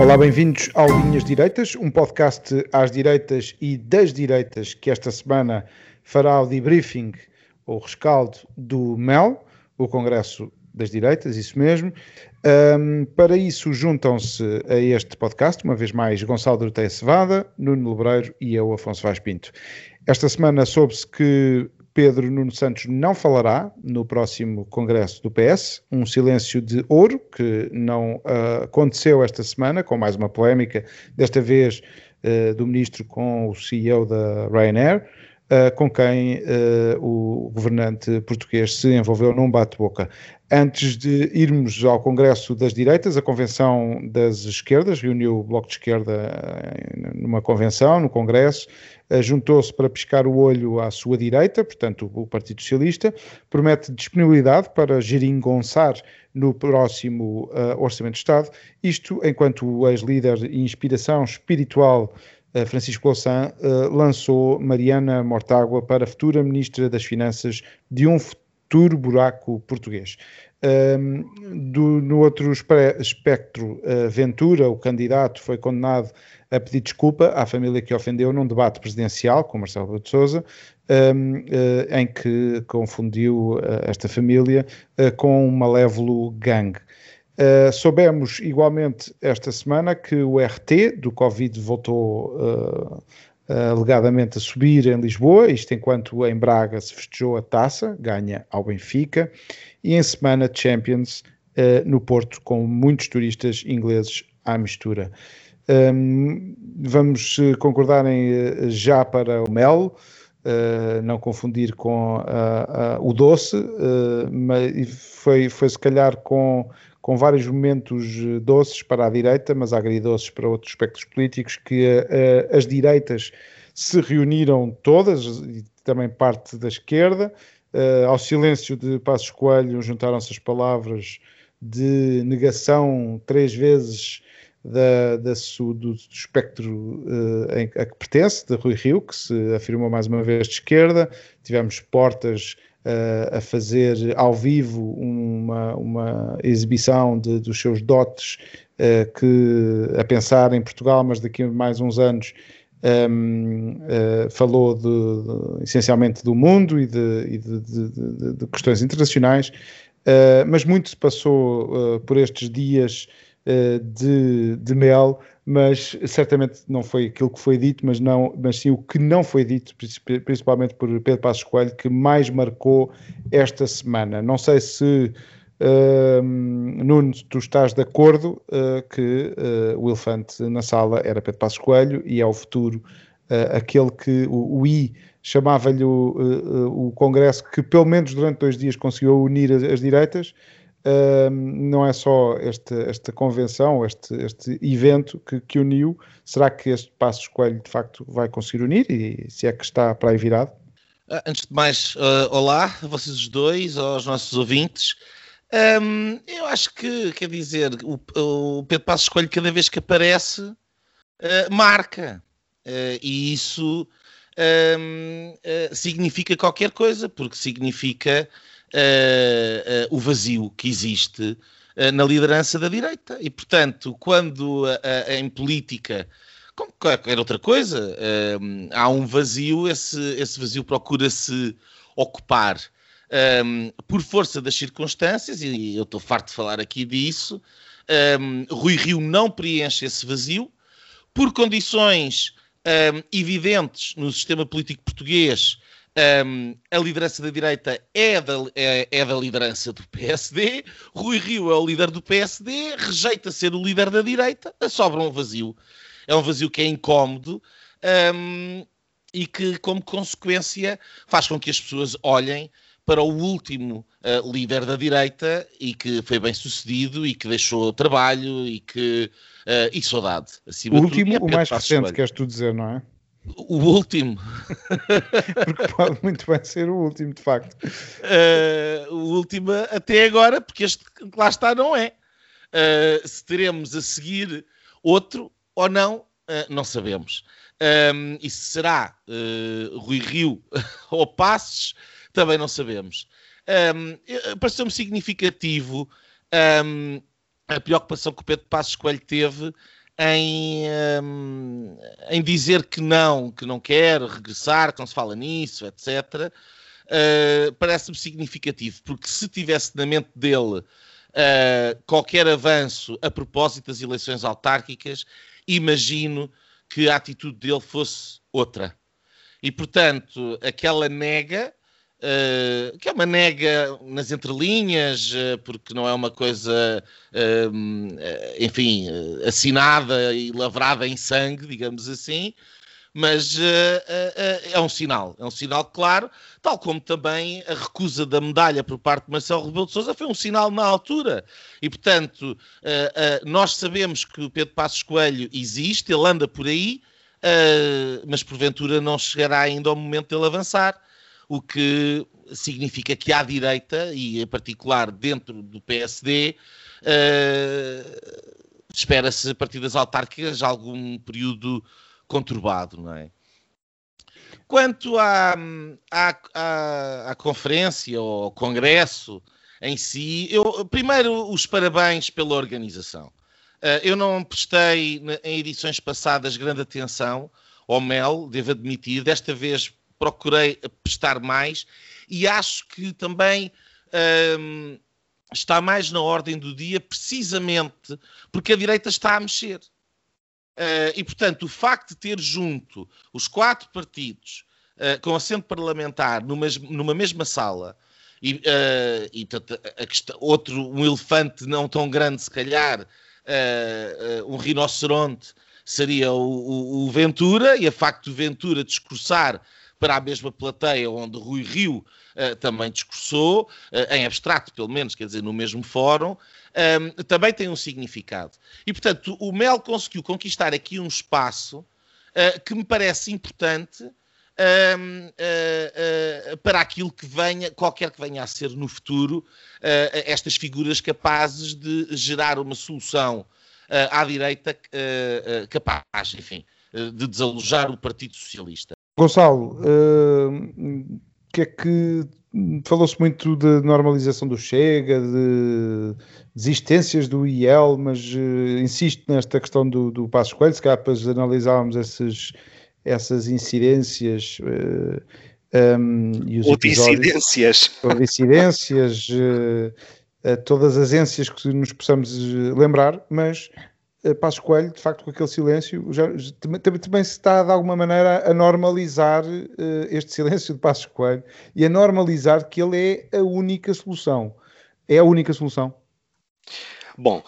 Olá, bem-vindos ao Linhas Direitas, um podcast às direitas e das direitas que esta semana fará o debriefing ou rescaldo do MEL, o Congresso das Direitas, isso mesmo. Um, para isso juntam-se a este podcast, uma vez mais, Gonçalo Dorteia Cevada, Nuno Lebreiro e eu, Afonso Vaz Pinto. Esta semana soube-se que Pedro Nuno Santos não falará no próximo Congresso do PS, um silêncio de ouro que não uh, aconteceu esta semana, com mais uma polémica, desta vez uh, do ministro com o CEO da Ryanair, uh, com quem o governante português se envolveu num bate-boca. Antes de irmos ao Congresso das Direitas, a Convenção das Esquerdas reuniu o Bloco de Esquerda numa convenção, no Congresso, juntou-se para piscar o olho à sua direita, portanto, o Partido Socialista, promete disponibilidade para geringonçar no próximo uh, Orçamento de Estado, isto enquanto o ex-líder e inspiração espiritual uh, Francisco Louçã uh, lançou Mariana Mortágua para futura Ministra das Finanças de um futuro buraco português. Um, do, no outro espectro, Ventura, o candidato, foi condenado a pedir desculpa à família que ofendeu num debate presidencial com Marcelo de Sousa, um, uh, em que confundiu uh, esta família uh, com um malévolo gangue. soubemos igualmente esta semana que o RT do Covid voltou alegadamente a subir em Lisboa, isto enquanto em Braga se festejou a taça, ganha ao Benfica, e em semana Champions no Porto, com muitos turistas ingleses à mistura. Um, vamos eh, concordar em eh, já para o mel, uh, não confundir com uh, uh, o doce, mas foi, foi se calhar com, com vários momentos doces para a direita, mas agridoces para outros espectros políticos, que as direitas se reuniram todas, e também parte da esquerda, ao silêncio de Passos Coelho juntaram-se as palavras de negação três vezes da, da, do, do espectro uh, em, a que pertence, de Rui Rio, que se afirmou mais uma vez de esquerda. Tivemos Portas uh, a fazer ao vivo uma, uma exibição de, dos seus dotes, uh, que a pensar em Portugal, mas daqui a mais uns anos. Um, ehm, falou de, de, essencialmente do mundo e de, e de questões internacionais, mas muito se passou por estes dias de, de mel, mas certamente não foi aquilo que foi dito, mas, não, mas sim o que não foi dito, principalmente por Pedro Passos Coelho, que mais marcou esta semana. Não sei se, uh, Nuno, tu estás de acordo uh, que uh, o elefante na sala era Pedro Passos Coelho e é o futuro aquele que o, o I chamava-lhe o, o Congresso que pelo menos durante dois dias conseguiu unir as, as direitas, não é só este, esta convenção, este, este evento que, que, uniu. Será que este Passos Coelho de facto vai conseguir unir e se é que está para aí virado? Ah, antes de mais, uh, olá a vocês os dois, aos nossos ouvintes. Um, eu acho que, quer dizer, o, o, Pedro Passos Coelho, cada vez que aparece, uh, marca. Uh, e isso um, significa qualquer coisa, porque significa uh, uh, o vazio que existe uh, na liderança da direita. E, portanto, quando em política, como qualquer outra coisa, há um vazio, esse, esse vazio procura-se ocupar. Um, por força das circunstâncias, e eu estou farto de falar aqui disso, um, Rui Rio não preenche esse vazio, por condições evidentes no sistema político português, um, a liderança da direita é da, é, é da liderança do PSD, Rui Rio é o líder do PSD, rejeita ser o líder da direita, sobra um vazio. É um vazio que é incómodo um, e que, como consequência, faz com que as pessoas olhem para o último uh, líder da direita e que foi bem sucedido e que deixou trabalho e que uh, e saudade. o último, tudo, o mais recente, queres tu dizer, não é? O último. porque pode muito bem ser o último, de facto. Uh, o último até agora, porque este lá está não é. Uh, se teremos a seguir outro ou não, uh, não sabemos. Um, e se será Rui Rio ou Passos, também não sabemos. Um, Pareceu-me significativo um, a preocupação que o Pedro Passos Coelho teve em, um, em dizer que não, que não quer regressar, que não se fala nisso, etc., uh, eh, parece-me significativo, porque se tivesse na mente dele uh, qualquer avanço a propósito das eleições autárquicas, imagino que a atitude dele fosse outra. E, portanto, aquela nega Uh, que é uma nega nas entrelinhas, uh, porque não é uma coisa, uh, enfim, assinada e lavrada em sangue, digamos assim, mas é um sinal, é um sinal claro, tal como também a recusa da medalha por parte de Marcelo Rebelo de Sousa foi um sinal na altura. E, portanto, nós sabemos que o Pedro Passos Coelho existe, ele anda por aí, mas porventura não chegará ainda ao momento dele avançar o que significa que à direita, e em particular dentro do PSD, uh, eh, espera-se a partir das autárquicas algum período conturbado, não é? Quanto à, à, à, à conferência ou congresso em si, eu, primeiro os parabéns pela organização. Uh, eu não prestei em edições passadas grande atenção ao MEL, devo admitir, desta vez procurei prestar mais e acho que também hum, está mais na ordem do dia, precisamente porque a direita está a mexer. Uh, e, portanto, o facto de ter junto os quatro partidos uh, com assento parlamentar numa, numa mesma sala e, uh, e questão, outro, um elefante não tão grande, se calhar, um rinoceronte, seria o, o, o Ventura, e a facto do Ventura discursar para a mesma plateia onde Rui Rio uh, também discursou, uh, em abstrato pelo menos, quer dizer, no mesmo fórum, um, ehm, também tem um significado. E, portanto, o Mel conseguiu conquistar aqui um espaço uh, que me parece importante ehm, para aquilo que venha, qualquer que venha a ser no futuro, estas figuras capazes de gerar uma solução à direita capaz, enfim, de desalojar o Partido Socialista. Gonçalo, uh, que é que falou-se muito de normalização do Chega, de desistências do IEL, mas uh, insisto nesta questão do, do Passos Coelho, se calhar depois analisarmos esses, essas incidências uh, um, e os ou dissidências. Ou dissidências, uh, todas as ênsias que nos possamos lembrar, mas eh, Passos Coelho, de facto, com aquele silêncio, já, também, também, se está de alguma maneira a normalizar uh, este silêncio de Passos Coelho e a normalizar que ele é a única solução. É a única solução. Bom,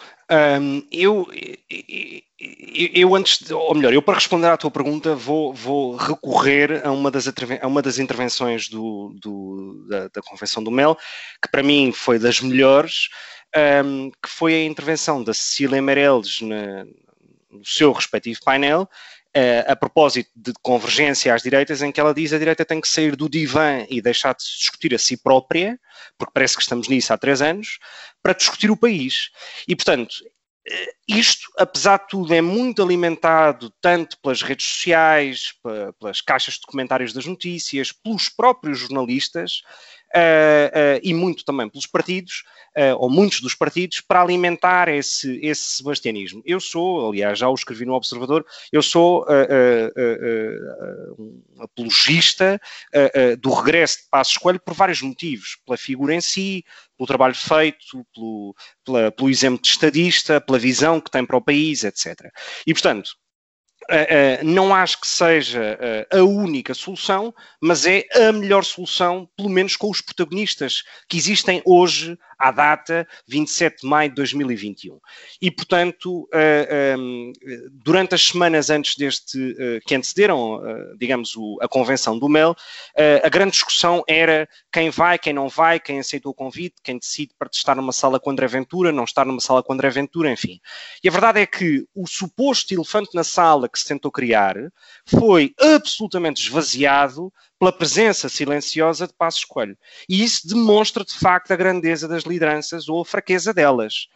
um, eu, eu, eu, antes, de, ou melhor, eu para responder à tua pergunta vou, vou recorrer a uma das, a uma das intervenções do, do, da, da Convenção do Mel, que para mim foi das melhores, um, que foi a intervenção da Cecília Meirelles no seu respectivo painel, uh, a propósito de convergência às direitas, em que ela diz que a direita tem que sair do divã e deixar de se discutir a si própria, porque parece que estamos nisso há três anos, para discutir o país. E, portanto, eh, isto, apesar de tudo, é muito alimentado tanto pelas redes sociais, pelas caixas de comentários das notícias, pelos próprios jornalistas, uh, uh, e muito também pelos partidos, uh, ou muitos dos partidos, para alimentar esse, esse sebastianismo. Eu sou, aliás, já o escrevi no Observador, eu sou um apologista do regresso de Passos Coelho por vários motivos. Pela figura em si, pelo trabalho feito, pelo, pela, pelo exemplo de estadista, pela visão que tem para o país, etc. E, portanto, não acho que seja uh, a única solução, mas é a melhor solução, pelo menos com os protagonistas que existem hoje, à data 27 de maio de 2021. E, portanto, um, durante as semanas antes deste, que antecederam, digamos, a convenção do MEL, a grande discussão era quem vai, quem não vai, quem aceitou o convite, quem decide para estar numa sala com André Ventura, não estar numa sala com André Ventura, enfim. E a verdade é que o suposto elefante na sala que se tentou criar foi absolutamente esvaziado pela presença silenciosa de Passos Coelho. E isso demonstra, de facto, a grandeza das lideranças ou a fraqueza delas.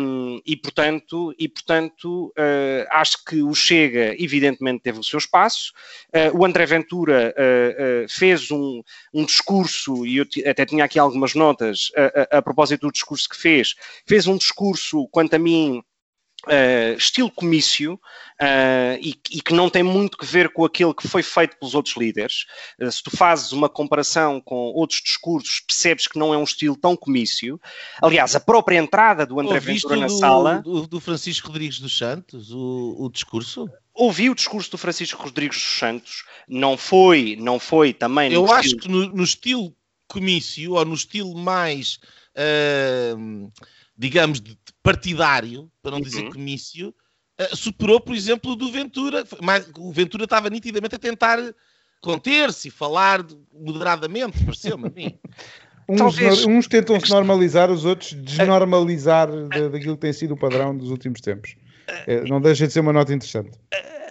Um, e portanto, e, portanto uh, acho que o Chega, evidentemente, teve o seu espaço. Uh, o André Ventura uh, fez um, um, discurso, e eu até tinha aqui algumas notas a, propósito do discurso que fez. Fez um discurso, quanto a mim, Uh, estilo comício uh, e, e, que não tem muito que ver com aquilo que foi feito pelos outros líderes. Uh, se tu fazes uma comparação com outros discursos, percebes que não é um estilo tão comício. Aliás, a própria entrada do André Ouviste Ventura na do, sala. Do, do, Francisco Rodrigues dos Santos, o, o discurso? Ouvi o discurso do Francisco Rodrigues dos Santos, não foi, não foi também. Eu acho estilo... que no, no, estilo comício, ou no estilo mais digamos, partidário, para não dizer uhum. comício, uh, superou, por exemplo, o do Ventura. Mas o Ventura estava nitidamente a tentar conter-se e falar moderadamente, pareceu-me a mim. Uns, Talvez... uns tentam se normalizar, os outros desnormalizar daquilo que tem sido o padrão dos últimos tempos. É, não deixa de ser uma nota interessante.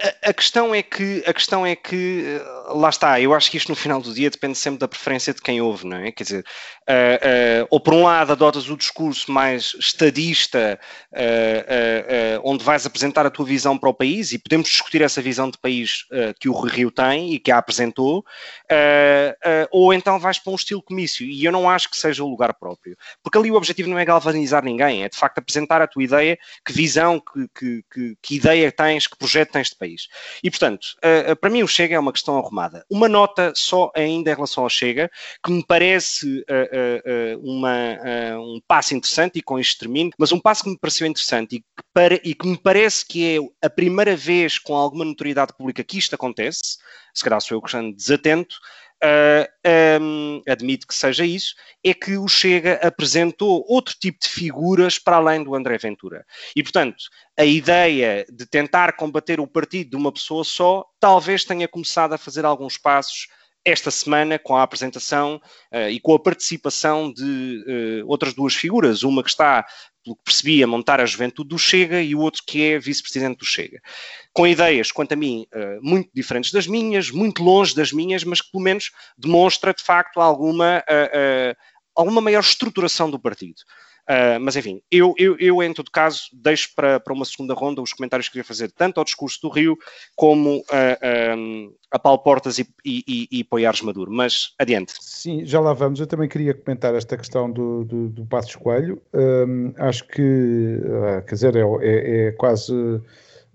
A, a, questão é que a questão é que eh, lá está, eu acho que isto no final do dia depende sempre da preferência de quem ouve, não é? Quer dizer, uh, uh, ou por um lado adotas o discurso mais estadista, uh, onde vais apresentar a tua visão para o país, e podemos discutir essa visão de país que o Rio tem e que a apresentou, ou então vais para um estilo comício, e eu não acho que seja o lugar próprio, porque ali o objetivo não é galvanizar ninguém, é de facto apresentar a tua ideia, que visão, que, que, que, que ideia tens, que projeto tens de país. E portanto, para mim o Chega é uma questão arrumada. Uma nota só ainda em relação ao Chega, que me parece uh, uma, um passo interessante, e com isto termino, mas um passo que me pareceu interessante e que, para, e que me parece que é a primeira vez com alguma notoriedade pública que isto acontece, se calhar sou eu que ando desatento, Uh, um, admito que seja isso, é que o Chega apresentou outro tipo de figuras para além do André Ventura. E, portanto, a ideia de tentar combater o partido de uma pessoa só talvez tenha começado a fazer alguns passos esta semana com a apresentação uh, e com a participação de uh, outras duas figuras, uma que está, pelo que percebi, a montar a juventude do Chega e o outro que é vice-presidente do Chega. Com ideias, quanto a mim, uh, muito diferentes das minhas, muito longe das minhas, mas que pelo menos demonstra de facto alguma, alguma maior estruturação do partido. Uh, mas enfim, eu, eu, eu, em todo caso deixo para, para uma segunda ronda os comentários que queria fazer tanto ao discurso do Rio como uh, ah, um, a Paulo Portas e, e, e Poiares Maduro. Mas adiante. Sim, já lá vamos. Eu também queria comentar esta questão do, do, do Passos Coelho. Um, acho que, quer dizer, é, é, é quase.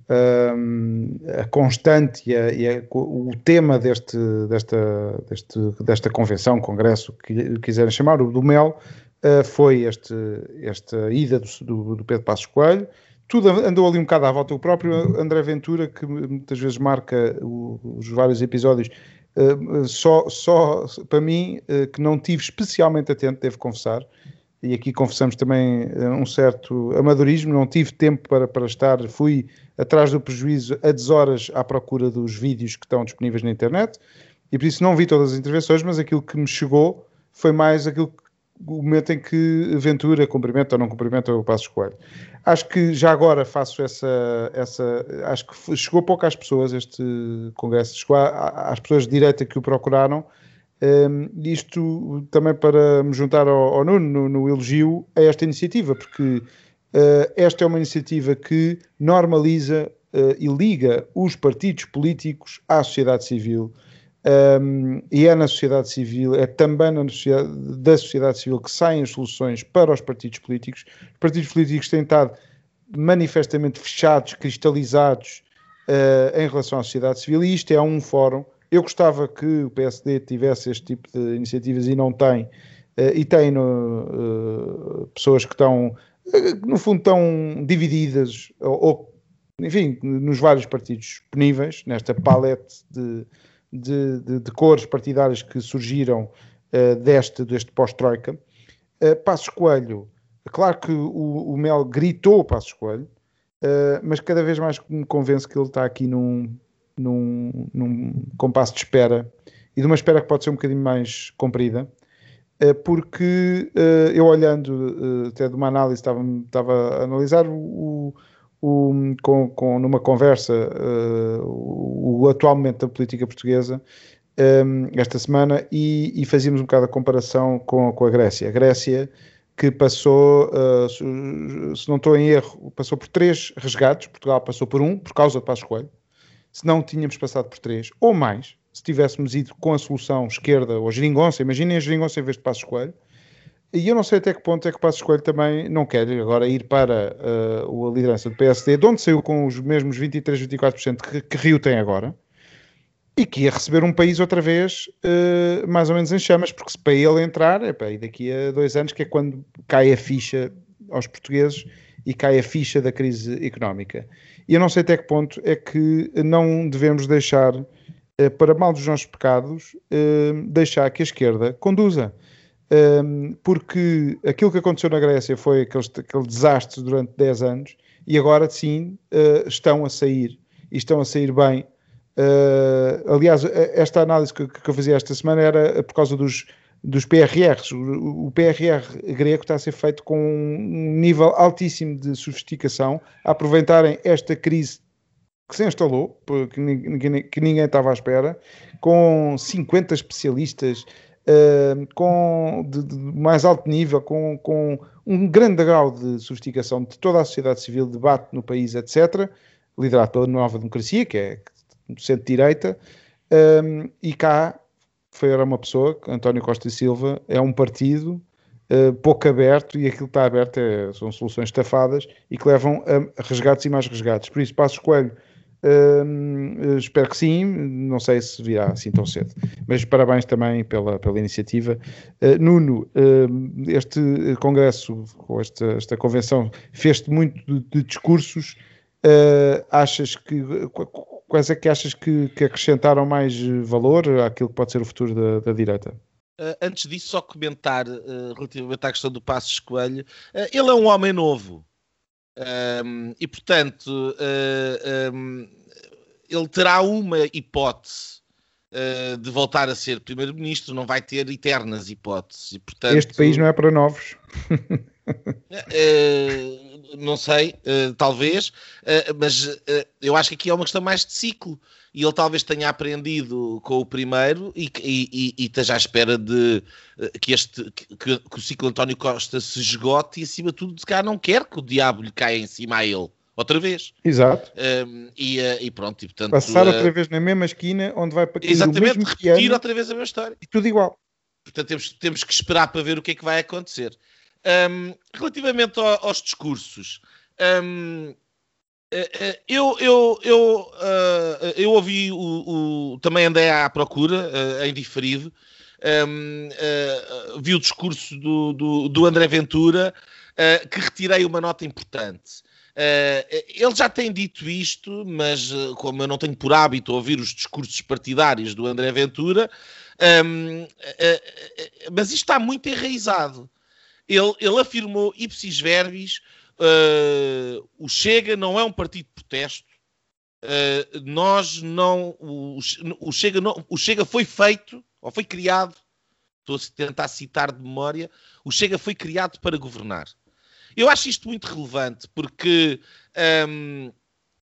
Um, a constante e, a, e a, o tema deste, desta, deste, desta convenção, congresso, que quiserem chamar, o do MEL, uh, foi este, esta ida do, do, do, Pedro Passos Coelho. Tudo andou ali um bocado à volta. O próprio André Ventura, que muitas vezes marca o, os vários episódios, uh, só, só para mim, uh, que não tive especialmente atento, devo confessar, e aqui confessamos também um certo amadorismo, não tive tempo para, para estar, fui atrás do prejuízo a deshoras à procura dos vídeos que estão disponíveis na internet, e por isso não vi todas as intervenções, mas aquilo que me chegou foi mais aquilo o momento em que Ventura cumprimenta ou não cumprimenta o Passos Coelho. Acho que já agora faço essa, essa acho que chegou pouco às pessoas este congresso, chegou às pessoas de direita que o procuraram, um, isto também para me juntar ao, ao Nuno no, no, elogio a esta iniciativa, porque uh, esta é uma iniciativa que normaliza uh, e liga os partidos políticos à sociedade civil, um, e é na sociedade civil, é também na sociedade, da sociedade civil que saem soluções para os partidos políticos. Os partidos políticos têm estado manifestamente fechados, cristalizados uh, em relação à sociedade civil, e isto é um fórum. Eu gostava que o PSD tivesse este tipo de iniciativas e não tem, uh, e tem no, uh, pessoas que estão, no fundo, estão divididas ou, ou enfim, nos vários partidos disponíveis, nesta palete de, de, de, de cores partidárias que surgiram uh, deste, deste pós-Troika. Uh, Passos Coelho, claro que o, o Mel gritou Passos Coelho, uh, mas cada vez mais me convence que ele está aqui num, num, num compasso de espera e de uma espera que pode ser um bocadinho mais comprida, porque eu olhando até de uma análise, estava, estava a analisar o, o, com, com, numa conversa uh, o atual momento da política portuguesa um, esta semana e, e, fazíamos um bocado a comparação com, com a Grécia. A Grécia que passou, uh, se, não estou em erro, passou por três resgates, Portugal passou por um, por causa de Passos Coelho, se não tínhamos passado por três, ou mais, se tivéssemos ido com a solução esquerda ou geringonça, imaginem a geringonça em vez de Passos Coelho, e eu não sei até que ponto é que o Passos Coelho também não quer agora ir para uh, a liderança do PSD, de onde saiu com os mesmos 23, 24% que, que Rio tem agora, e que ia receber um país outra vez uh, mais ou menos em chamas, porque se para ele entrar, epá, e daqui a dois anos, que é quando cai a ficha aos portugueses e cai a ficha da crise económica. E eu não sei até que ponto é que não devemos deixar, uh, para mal dos nossos pecados, deixar que a esquerda conduza um, porque aquilo que aconteceu na Grécia foi aquele, aquele desastre durante 10 anos e agora sim uh, estão a sair e estão a sair bem. Uh, aliás, esta análise que, que, eu fazia esta semana era por causa dos, dos PRRs. O, o, PRR grego está a ser feito com um nível altíssimo de sofisticação, a aproveitarem esta crise que se instalou, que ninguém, que ninguém estava à espera, com 50 especialistas uh, com de, de, mais alto nível, com, com um grande grau de sofisticação de toda a sociedade civil, debate no país, etc., liderado pela Nova Democracia, que é centro-direita, um, e cá foi era uma pessoa, António Costa e Silva, é um partido uh, pouco aberto e aquilo que está aberto é, são soluções estafadas e que levam a resgates e mais resgates. Por isso, Passos Coelho Espero que sim, não sei se virá assim tão cedo. Mas parabéns também pela, pela iniciativa. Uh, Nuno, uh, este congresso, ou esta, esta convenção, fez-te muito de, de discursos. Ah, achas que quais é que achas que, que, acrescentaram mais valor àquilo que pode ser o futuro da, da direita? antes disso, só comentar relativamente à questão do Passos Coelho. ele é um homem novo um, e portanto, uh, um, ele terá uma hipótese uh, de voltar a ser primeiro-ministro, não vai ter eternas hipóteses. E, portanto, este país não é para novos. uh, não sei, talvez, mas eu acho que aqui é uma questão mais de ciclo e ele talvez tenha aprendido com o primeiro e, e, e, esteja à espera de que, este, que, que, o ciclo António Costa se esgote e, acima de tudo, de cá não quer que o diabo lhe caia em cima a ele. Outra vez. Exato. Um, e, e, pronto, e portanto. Passar outra vez na mesma esquina onde vai para Exatamente, repetir piano, outra vez a mesma história. E tudo igual. Portanto, temos, temos que esperar para ver o que é que vai acontecer. Um, relativamente ao, aos discursos, um, eh, eh, eu, eu, eu, uh, eu ouvi o, o, Também andei à procura, uh, em diferido. Um, uh, vi o discurso do, do, do André Ventura, que retirei uma nota importante. ele já tem dito isto, mas como eu não tenho por hábito ouvir os discursos partidários do André Ventura, um, mas isto está muito enraizado. Ele, ele afirmou ipsis verbis Uh, o Chega não é um partido de protesto. Uh, nós não o, o, Chega não. O Chega foi feito, ou foi criado, estou a tentar citar de memória, o Chega foi criado para governar. Eu acho isto muito relevante, porque um,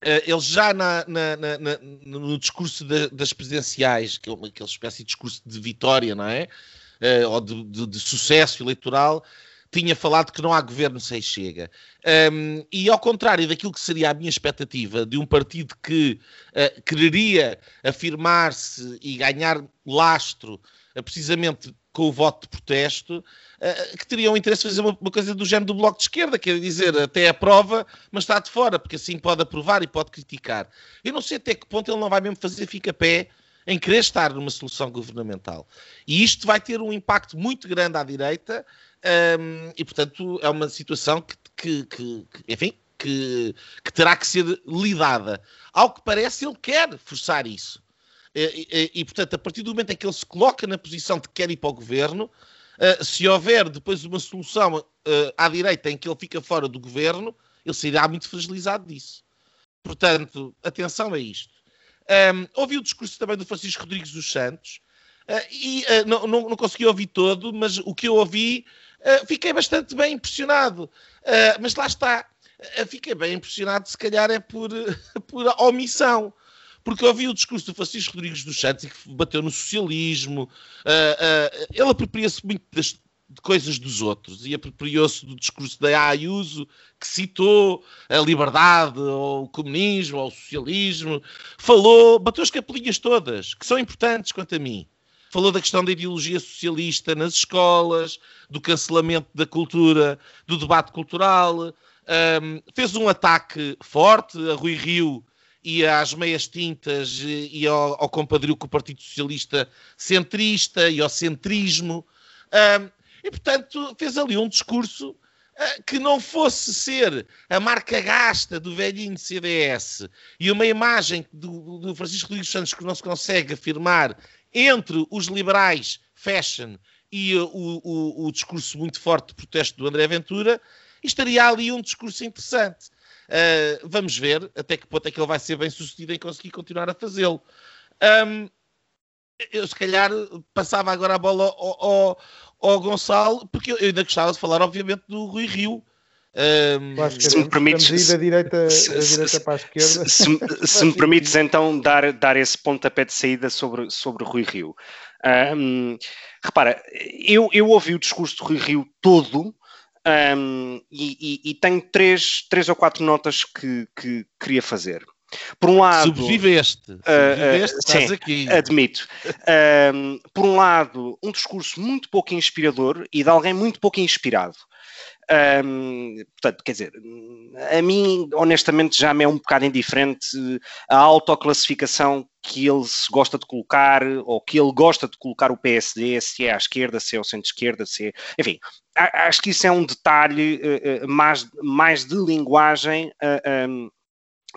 Uh, ele já na, na, na, no discurso de, das presidenciais, que é uma, espécie de discurso de vitória, não é? Uh, ou de, de, de, sucesso eleitoral, tinha falado que não há governo sem Chega. Um, e ao contrário daquilo que seria a minha expectativa de um partido que uh, quereria afirmar-se e ganhar lastro uh, precisamente com o voto de protesto, uh, que teriam interesse em fazer uma, uma, coisa do género do Bloco de Esquerda, quer dizer, até aprova, mas está de fora, porque assim pode aprovar e pode criticar. Eu não sei até que ponto ele não vai mesmo fazer fica-pé em querer estar numa solução governamental. E isto vai ter um impacto muito grande à direita um, e, portanto, é uma situação que, que, que, que enfim, que, que terá que ser lidada. Ao que parece, ele quer forçar isso. E, e, e, portanto, a partir do momento em que ele se coloca na posição de que quer ir para o governo, uh, se houver depois uma solução uh, à direita em que ele fica fora do governo, ele sairá muito fragilizado disso. Portanto, atenção a isto. Um, ouvi o discurso também do Francisco Rodrigues dos Santos uh, e não, não, não, consegui ouvir todo, mas o que eu ouvi fiquei bastante bem impressionado. mas lá está. fiquei bem impressionado, se calhar é por, por omissão porque eu ouvi o discurso do Francisco Rodrigues dos Santos que bateu no socialismo, uh, uh, ele apropria-se muito das, de coisas dos outros e apropriou-se do discurso da Ayuso, que citou a liberdade, ou o comunismo, ou o socialismo, falou, bateu as capelinhas todas, que são importantes quanto a mim. Falou da questão da ideologia socialista nas escolas, do cancelamento da cultura, do debate cultural, um, fez um ataque forte a Rui Rio e às meias tintas e ao, ao compadrio com o Partido Socialista centrista e ao centrismo. Um, e, portanto, fez ali um discurso uh, que não fosse ser a marca gasta do velhinho CDS e uma imagem do, do Francisco Rodrigues Santos que não se consegue afirmar entre os liberais fashion e uh, o, o, o discurso muito forte de protesto do André Ventura, estaria ali um discurso interessante. Uh, vamos ver até que ponto é que ele vai ser bem sucedido em conseguir continuar a fazê-lo. Um, eu, se calhar, passava agora a bola ao, ao, ao, Gonçalo, porque eu ainda gostava de falar, obviamente, do Rui Rio. Um, se me permites, da direita, se, da direita para a esquerda. Se, se, se me permites então dar, dar esse pontapé de saída sobre, sobre Rui Rio. Um, repara, eu, eu ouvi o discurso do Rui Rio todo um, e, e, e, tenho três, três ou quatro notas que, que queria fazer. Por um lado. Subviveste. Subviveste uh, uh, sim, aqui. Admito. Um, por um lado, um discurso muito pouco inspirador e de alguém muito pouco inspirado. Um, portanto, quer dizer, a mim, honestamente, já me é um bocado indiferente a autoclassificação que ele se gosta de colocar, ou que ele gosta de colocar o PSD, se é à esquerda, se é ao centro-esquerda, se é... Enfim, acho que isso é um detalhe uh, mais, mais de linguagem uh, um,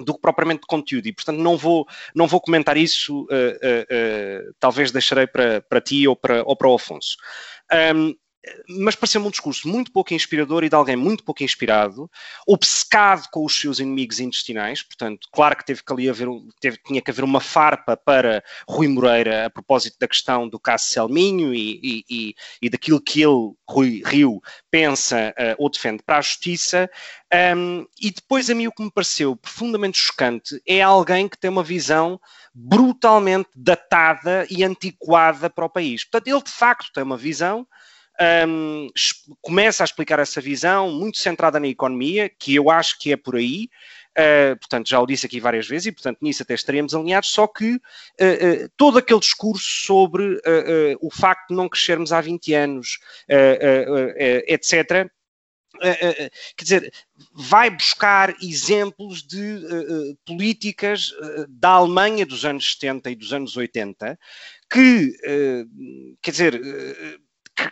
do que propriamente de conteúdo. E portanto não vou não vou comentar isso uh, uh, uh, talvez deixarei para, para ti ou para, ou para o Afonso. Um, mas pareceu-me um discurso muito pouco inspirador e de alguém muito pouco inspirado, obcecado com os seus inimigos intestinais, portanto, claro que teve que ali haver, teve, tinha que haver uma farpa para Rui Moreira a propósito da questão do caso Selminho e, e, e, e daquilo que ele, Rui Rio, pensa uh, ou defende para a justiça, um, e depois a mim o que me pareceu profundamente chocante é alguém que tem uma visão brutalmente datada e antiquada para o país. Portanto, ele de facto tem uma visão um, começa a explicar essa visão muito centrada na economia, que eu acho que é por aí. Uh, portanto, já o disse aqui várias vezes e, portanto, nisso até estaríamos alinhados, só que uh, uh, todo aquele discurso sobre o facto de não crescermos há 20 anos, etc., quer dizer, vai buscar exemplos de políticas da Alemanha dos anos 70 e dos anos 80 que, quer dizer,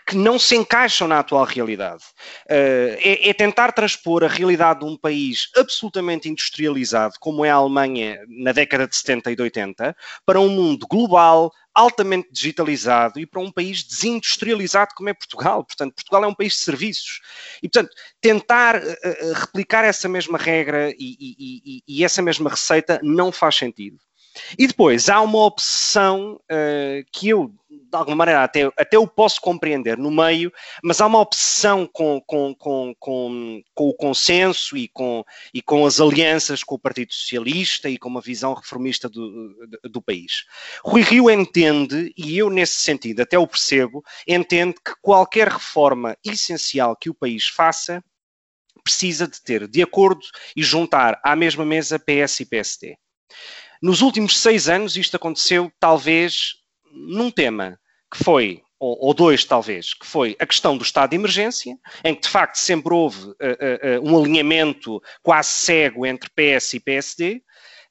que não se encaixam na atual realidade. Uh, é, é, tentar transpor a realidade de um país absolutamente industrializado, como é a Alemanha na década de 70 e de 80, para um mundo global, altamente digitalizado e para um país desindustrializado como é Portugal. Portanto, Portugal é um país de serviços. E, portanto, tentar uh, replicar essa mesma regra e, e, e, e essa mesma receita não faz sentido. E depois há uma obsessão uh, que eu, de alguma maneira, até, até o posso compreender no meio, mas há uma obsessão com, com, com, com, com o consenso e com, e com as alianças com o Partido Socialista e com uma visão reformista do, do, do país. Rui Rio entende, e eu nesse sentido até o percebo, entende que qualquer reforma essencial que o país faça precisa de ter de acordo e juntar à mesma mesa PS e PSD. Nos últimos seis anos, isto aconteceu talvez num tema que foi, ou, ou, dois talvez, que foi a questão do estado de emergência, em que de facto sempre houve uh, uh, um alinhamento quase cego entre PS e PSD,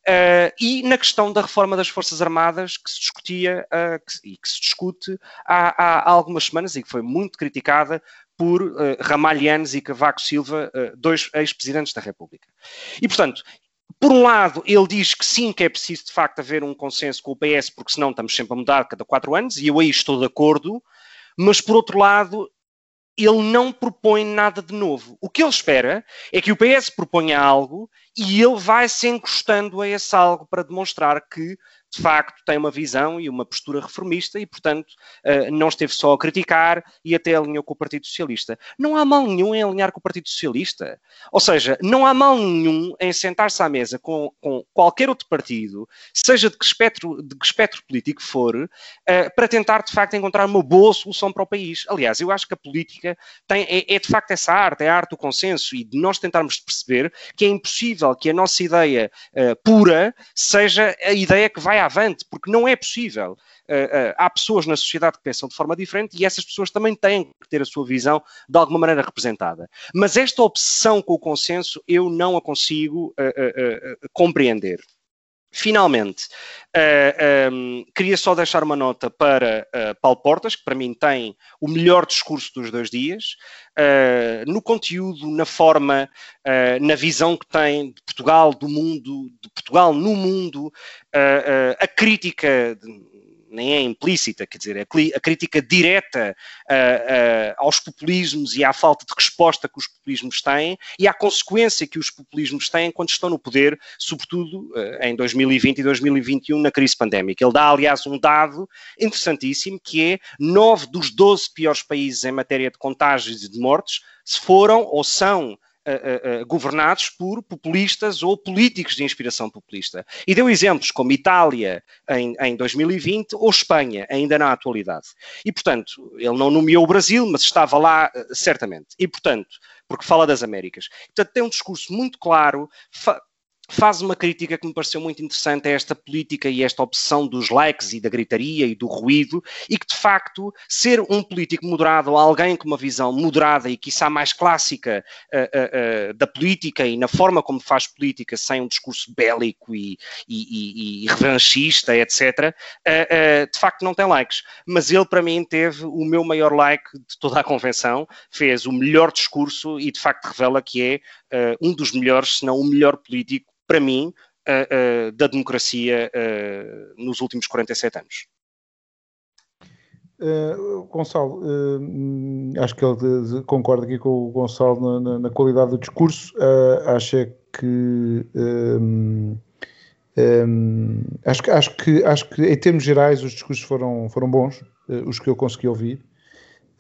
Uh, e na questão da reforma das Forças Armadas, que se discutia uh, que, e que se discute há, há, algumas semanas e que foi muito criticada por uh, Ramalhianes e Cavaco Silva, uh, dois ex-presidentes da República. E, portanto, por um lado, ele diz que sim, que é preciso de facto haver um consenso com o PS, porque senão estamos sempre a mudar cada quatro anos, e eu aí estou de acordo, mas por outro lado, ele não propõe nada de novo. O que ele espera é que o PS proponha algo e ele vai se encostando a esse algo para demonstrar que de facto tem uma visão e uma postura reformista e, portanto, eh, não esteve só a criticar e até alinhou com o Partido Socialista. Não há mal nenhum em alinhar com o Partido Socialista. Ou seja, não há mal nenhum em sentar-se à mesa com, com, qualquer outro partido, seja de que espectro, de que espectro político for, eh, para tentar, de facto, encontrar uma boa solução para o país. Aliás, eu acho que a política tem, é, é de facto essa arte, é a arte do consenso e de nós tentarmos perceber que é impossível que a nossa ideia uh, pura seja a ideia que vai avante, porque não é possível. Uh, uh, há pessoas na sociedade que pensam de forma diferente e essas pessoas também têm que ter a sua visão de alguma maneira representada. Mas esta obsessão com o consenso eu não a consigo uh, compreender. Finalmente, uh, um, queria só deixar uma nota para uh, Paulo Portas, que para mim tem o melhor discurso dos dois dias, uh, no conteúdo, na forma, na visão que tem de Portugal, do mundo, de Portugal no mundo, a crítica. De, nem é implícita, quer dizer, a crítica direta uh, uh, aos populismos e à falta de resposta que os populismos têm e à consequência que os populismos têm quando estão no poder, sobretudo uh, em 2020 e 2021, na crise pandémica. Ele dá, aliás, um dado interessantíssimo que é nove dos 12 piores países em matéria de contágios e de mortes se foram ou são uh, uh, governados por populistas ou políticos de inspiração populista. E deu exemplos como Itália em, em 2020 ou Espanha, ainda na atualidade. E, portanto, ele não nomeou o Brasil, mas estava lá certamente. E, portanto, porque fala das Américas. Portanto, tem um discurso muito claro, faz uma crítica que me pareceu muito interessante a esta política e esta opção dos likes e da gritaria e do ruído e que de facto ser um político moderado ou alguém com uma visão moderada e quiçá mais clássica uh, uh, uh, da política e na forma como faz política sem um discurso bélico e, e, e, e revanchista, etc., de facto não tem likes. Mas ele para mim teve o meu maior like de toda a convenção, fez o melhor discurso e de facto revela que é um dos melhores, se não o melhor político para mim, uh, uh, da democracia uh, nos últimos 47 anos. Uh, Gonçalo, uh, acho que ele concorda aqui com o Gonçalo na, na qualidade do discurso. Uh, acha que um, um, acho que acho que acho que em termos gerais os discursos foram foram bons, os que eu consegui ouvir.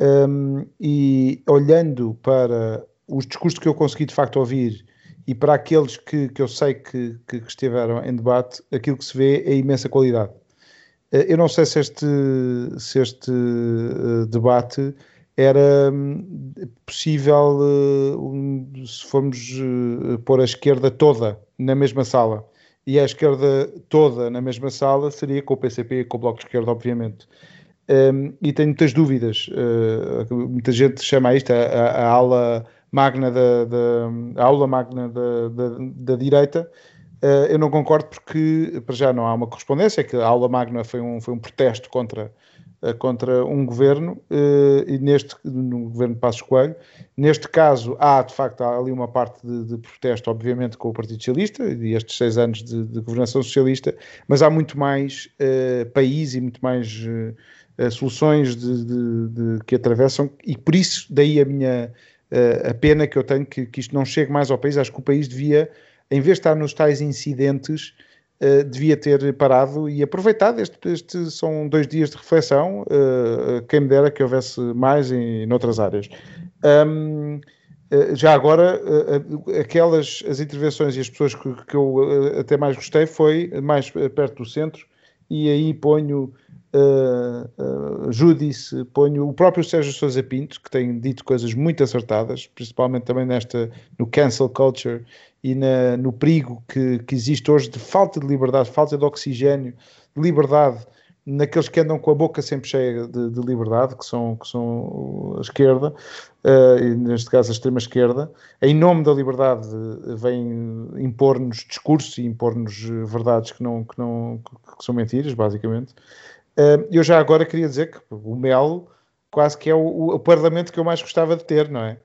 Um, e olhando para os discursos que eu consegui de facto ouvir e para aqueles que, que eu sei que, que, estiveram em debate, aquilo que se vê é imensa qualidade. Eh, eu não sei se este, se este uh, debate era um, possível uh, se formos pôr a esquerda toda na mesma sala. E a esquerda toda na mesma sala seria com o PCP e com o Bloco de Esquerda, obviamente. Um, e tenho muitas dúvidas. muita gente chama isto a, a, a ala magna da, da aula magna da, da, da direita, uh, eu não concordo porque para já não há uma correspondência, que a aula magna foi um, foi um protesto contra, uh, contra um governo, uh, e neste no governo de Passos Coelho, neste caso há de facto há ali uma parte de, de protesto, obviamente, com o Partido Socialista e estes seis anos de, de governação socialista, mas há muito mais país e muito mais soluções de, que atravessam, e por isso daí a minha a pena que eu tenho que, que isto não chegue mais ao país. Acho que o país devia, em vez de estar nos tais incidentes, uh, devia ter parado e aproveitado. Este, este são dois dias de reflexão. Uh, quem me dera que houvesse mais em, em outras áreas. Um, já agora, aquelas as intervenções e as pessoas que, que eu até mais gostei foi mais perto do centro, e aí ponho uh, uh, Judice, ponho o próprio Sérgio Sousa Pinto, que tem dito coisas muito acertadas, principalmente também nesta, no cancel culture e na, no perigo que, que existe hoje de falta de liberdade, falta de oxigênio, de liberdade naqueles que andam com a boca sempre cheia de, de liberdade, que são, que são a esquerda, uh, neste caso a extrema-esquerda, em nome da liberdade vem impor-nos discursos e impor-nos verdades que, não, que, não, que são mentiras, basicamente. Eu já agora queria dizer que o Melo quase que é o, o, parlamento que eu mais gostava de ter, não é?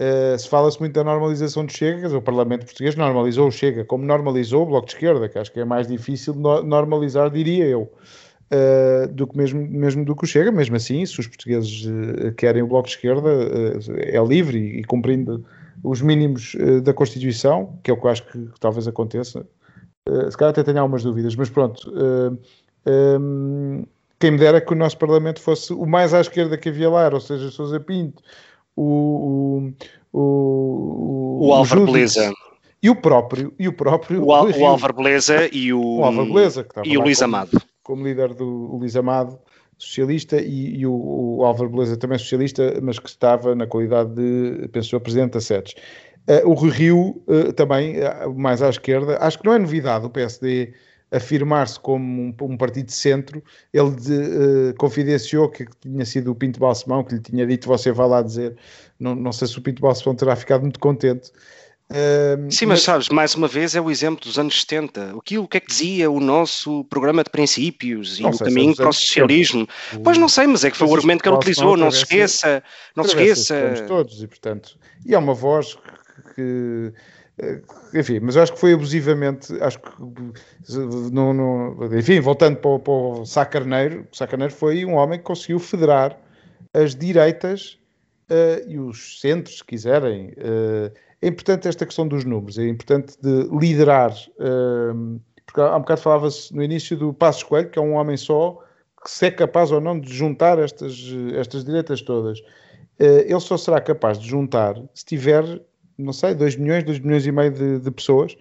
Uh, se fala-se muito da normalização do Chega, o Parlamento Português normalizou o Chega, como normalizou o Bloco de Esquerda, que acho que é mais difícil normalizar, diria eu, uh, do que mesmo, mesmo do que o Chega. Mesmo assim, se os portugueses uh, querem o Bloco de Esquerda, é livre e, cumprindo os mínimos da Constituição, que é o que eu acho que, que talvez aconteça. se calhar até tenho algumas dúvidas, mas pronto. Quem me dera que o nosso Parlamento fosse o mais à esquerda que havia lá, ou seja, Sousa Pinto, o, o, o, o Álvaro Beleza. E o próprio, e o próprio. O, Al, o Álvaro Beleza e o, o Álvaro Beleza, que e o Luís como, Amado. Como líder do Luís Amado, socialista, e, e o, o, Álvaro Beleza também socialista, mas que estava na qualidade de, penso eu, presidente da SEDES. Uh, o Rio uh, também, uh, mais à esquerda, acho que não é novidade o PSD afirmar-se como um, um, partido de centro, ele de, uh, confidenciou que tinha sido o Pinto Balsemão que lhe tinha dito, você vai lá dizer, não, não sei se o Pinto Balsemão terá ficado muito contente. Uh, Sim, mas, mas, sabes, mais uma vez é o exemplo dos anos 70. O que, o que é que dizia o nosso programa de princípios e o caminho para o socialismo? O, pois não sei, mas é que foi o argumento que ele utilizou, não se esqueça, não se esqueça. Todos, e portanto, e é uma voz que, que enfim, mas acho que foi abusivamente, acho que, no, no, enfim, voltando para para o Sá Carneiro, Sá Carneiro foi um homem que conseguiu federar as direitas uh, e os centros, se quiserem. Uh, é importante esta questão dos números, é importante de liderar, uh, porque há um bocado falava-se no início do Passo Coelho, que é um homem só, que se é capaz ou não de juntar estas, estas direitas todas. ele só será capaz de juntar se tiver não sei, 2 milhões, 2 milhões e meio de, de, pessoas,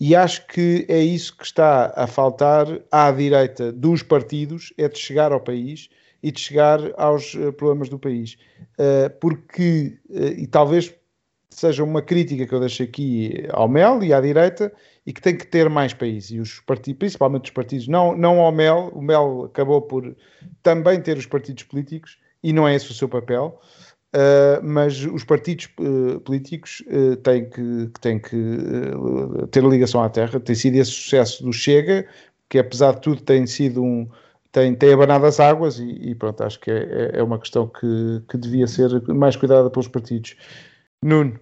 e acho que é isso que está a faltar à direita dos partidos, é de chegar ao país e de chegar aos uh, problemas do país. Uh, porque, uh, e talvez seja uma crítica que eu deixo aqui ao MEL e à direita, e que tem que ter mais país. E os partidos, principalmente os partidos, não, não ao MEL, o MEL acabou por também ter os partidos políticos, e não é esse o seu papel. Uh, mas os partidos uh, políticos uh, têm que, têm que ter ligação à terra. Tem sido esse sucesso do Chega, que apesar de tudo tem sido um. tem, tem abanado as águas e, e pronto, acho que é, é, é uma questão que, que devia ser mais cuidada pelos partidos. Nuno.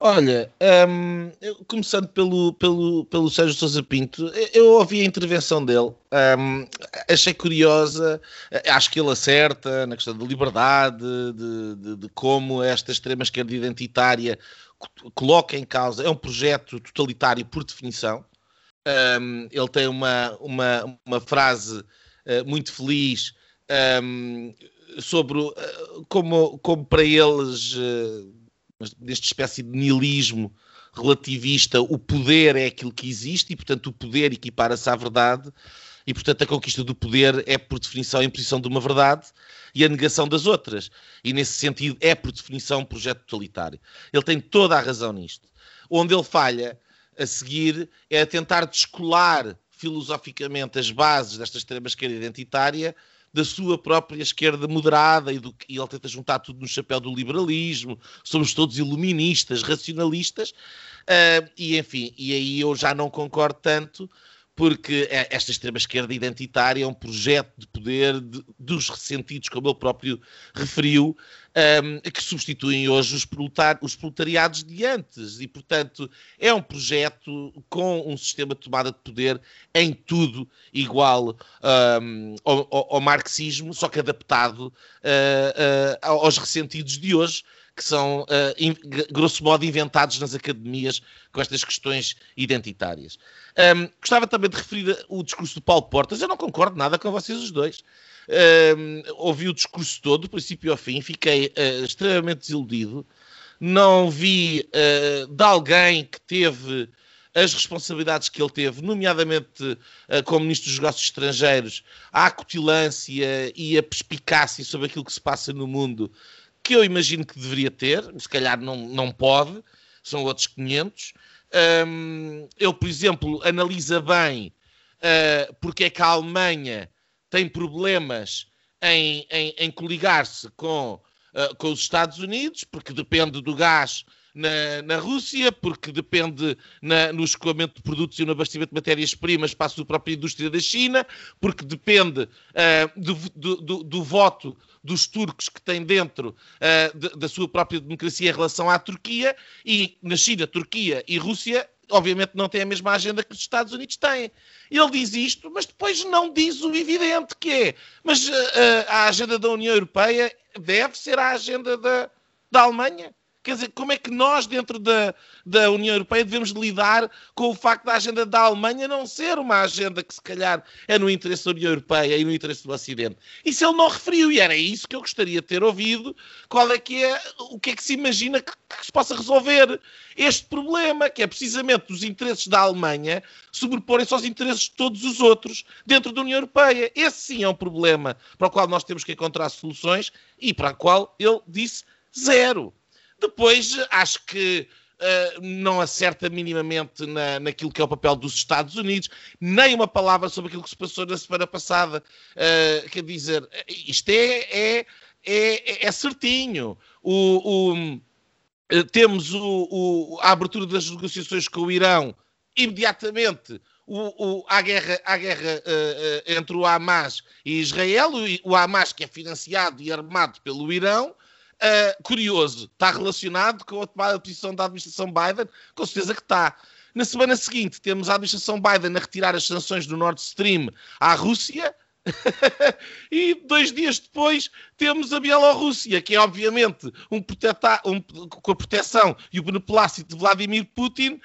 Olha, um, começando pelo, pelo, pelo Sérgio Sousa Pinto, eu ouvi a intervenção dele, um, achei curiosa, acho que ele acerta na questão da liberdade, de, de, de como esta extrema-esquerda identitária coloca em causa, é um projeto totalitário por definição. Um, ele tem uma, uma, uma frase uh, muito feliz sobre uh, como, como para eles. Uh, desta espécie de nihilismo relativista, o poder é aquilo que existe e, portanto, o poder equipara-se à verdade e, portanto, a conquista do poder é, por definição, a imposição de uma verdade e a negação das outras. E, nesse sentido, é, por definição, um projeto totalitário. Ele tem toda a razão nisto. Onde ele falha, a seguir, é a tentar descolar filosoficamente as bases desta extrema-esquerda identitária da sua própria esquerda moderada e, do, e ele tenta juntar tudo no chapéu do liberalismo, somos todos iluministas, racionalistas, uh, e enfim, e aí eu já não concordo tanto, porque é, esta extrema-esquerda identitária é um projeto de poder de, dos ressentidos, como ele próprio referiu, um, que substituem hoje os, os proletariados de antes. E, portanto, é um projeto com um sistema de tomada de poder em tudo igual um, ao, ao, marxismo, só que adaptado uh, uh, aos ressentidos de hoje, que são, uh, in, grosso modo, inventados nas academias com estas questões identitárias. Um, gostava também de referir o discurso do Paulo Portas. Eu não concordo nada com vocês os dois. Um, ouvi o discurso todo, do princípio ao fim, fiquei uh, extremamente desiludido. Não vi uh, de alguém que teve as responsabilidades que ele teve, nomeadamente uh, como Ministro dos Negócios Estrangeiros, a acutilância e a perspicácia sobre aquilo que se passa no mundo que eu imagino que deveria ter, se calhar não, não pode, são outros 500. Um, ele, por exemplo, analisa bem uh, porque é que a Alemanha tem problemas em, em, em coligar-se com, uh, com os Estados Unidos, porque depende do gás na, na Rússia, porque depende na, no escoamento de produtos e no abastecimento de matérias-primas para a sua própria indústria da China, porque depende uh, do, do, do, do, voto dos turcos que têm dentro uh, de, da sua própria democracia em relação à Turquia, e na China, Turquia e Rússia obviamente não têm a mesma agenda que os Estados Unidos têm. Ele diz isto, mas depois não diz o evidente que é. Mas uh, a agenda da União Europeia deve ser a agenda da, da Alemanha. Quer dizer, como é que nós, dentro da, da União Europeia, devemos lidar com o facto da agenda da Alemanha não ser uma agenda que, se calhar, é no interesse da União Europeia e no interesse do Ocidente? Isso ele não referiu e era isso que eu gostaria de ter ouvido. Qual é que é, o que é que se imagina que, que se possa resolver este problema, que é precisamente os interesses da Alemanha sobreporem-se aos interesses de todos os outros dentro da União Europeia. Esse sim é um problema para o qual nós temos que encontrar soluções e para o qual ele disse zero. Depois, acho que uh, não acerta minimamente na, naquilo que é o papel dos Estados Unidos, nem uma palavra sobre aquilo que se passou na semana passada. Uh, quer dizer, isto é, é, é, é certinho. O, o, eh, temos o, a abertura das negociações com o Irão imediatamente o, à guerra, à guerra uh, entre o Hamas e Israel, o Hamas que é financiado e armado pelo Irão, Uh, curioso, está relacionado com a tomada de posição da administração Biden? Com certeza que está. Na semana seguinte, temos a administração Biden a retirar as sanções do Nord Stream à Rússia. e dois dias depois temos a Bielorrússia, que é obviamente um, um com a proteção e o beneplácito de Vladimir Putin,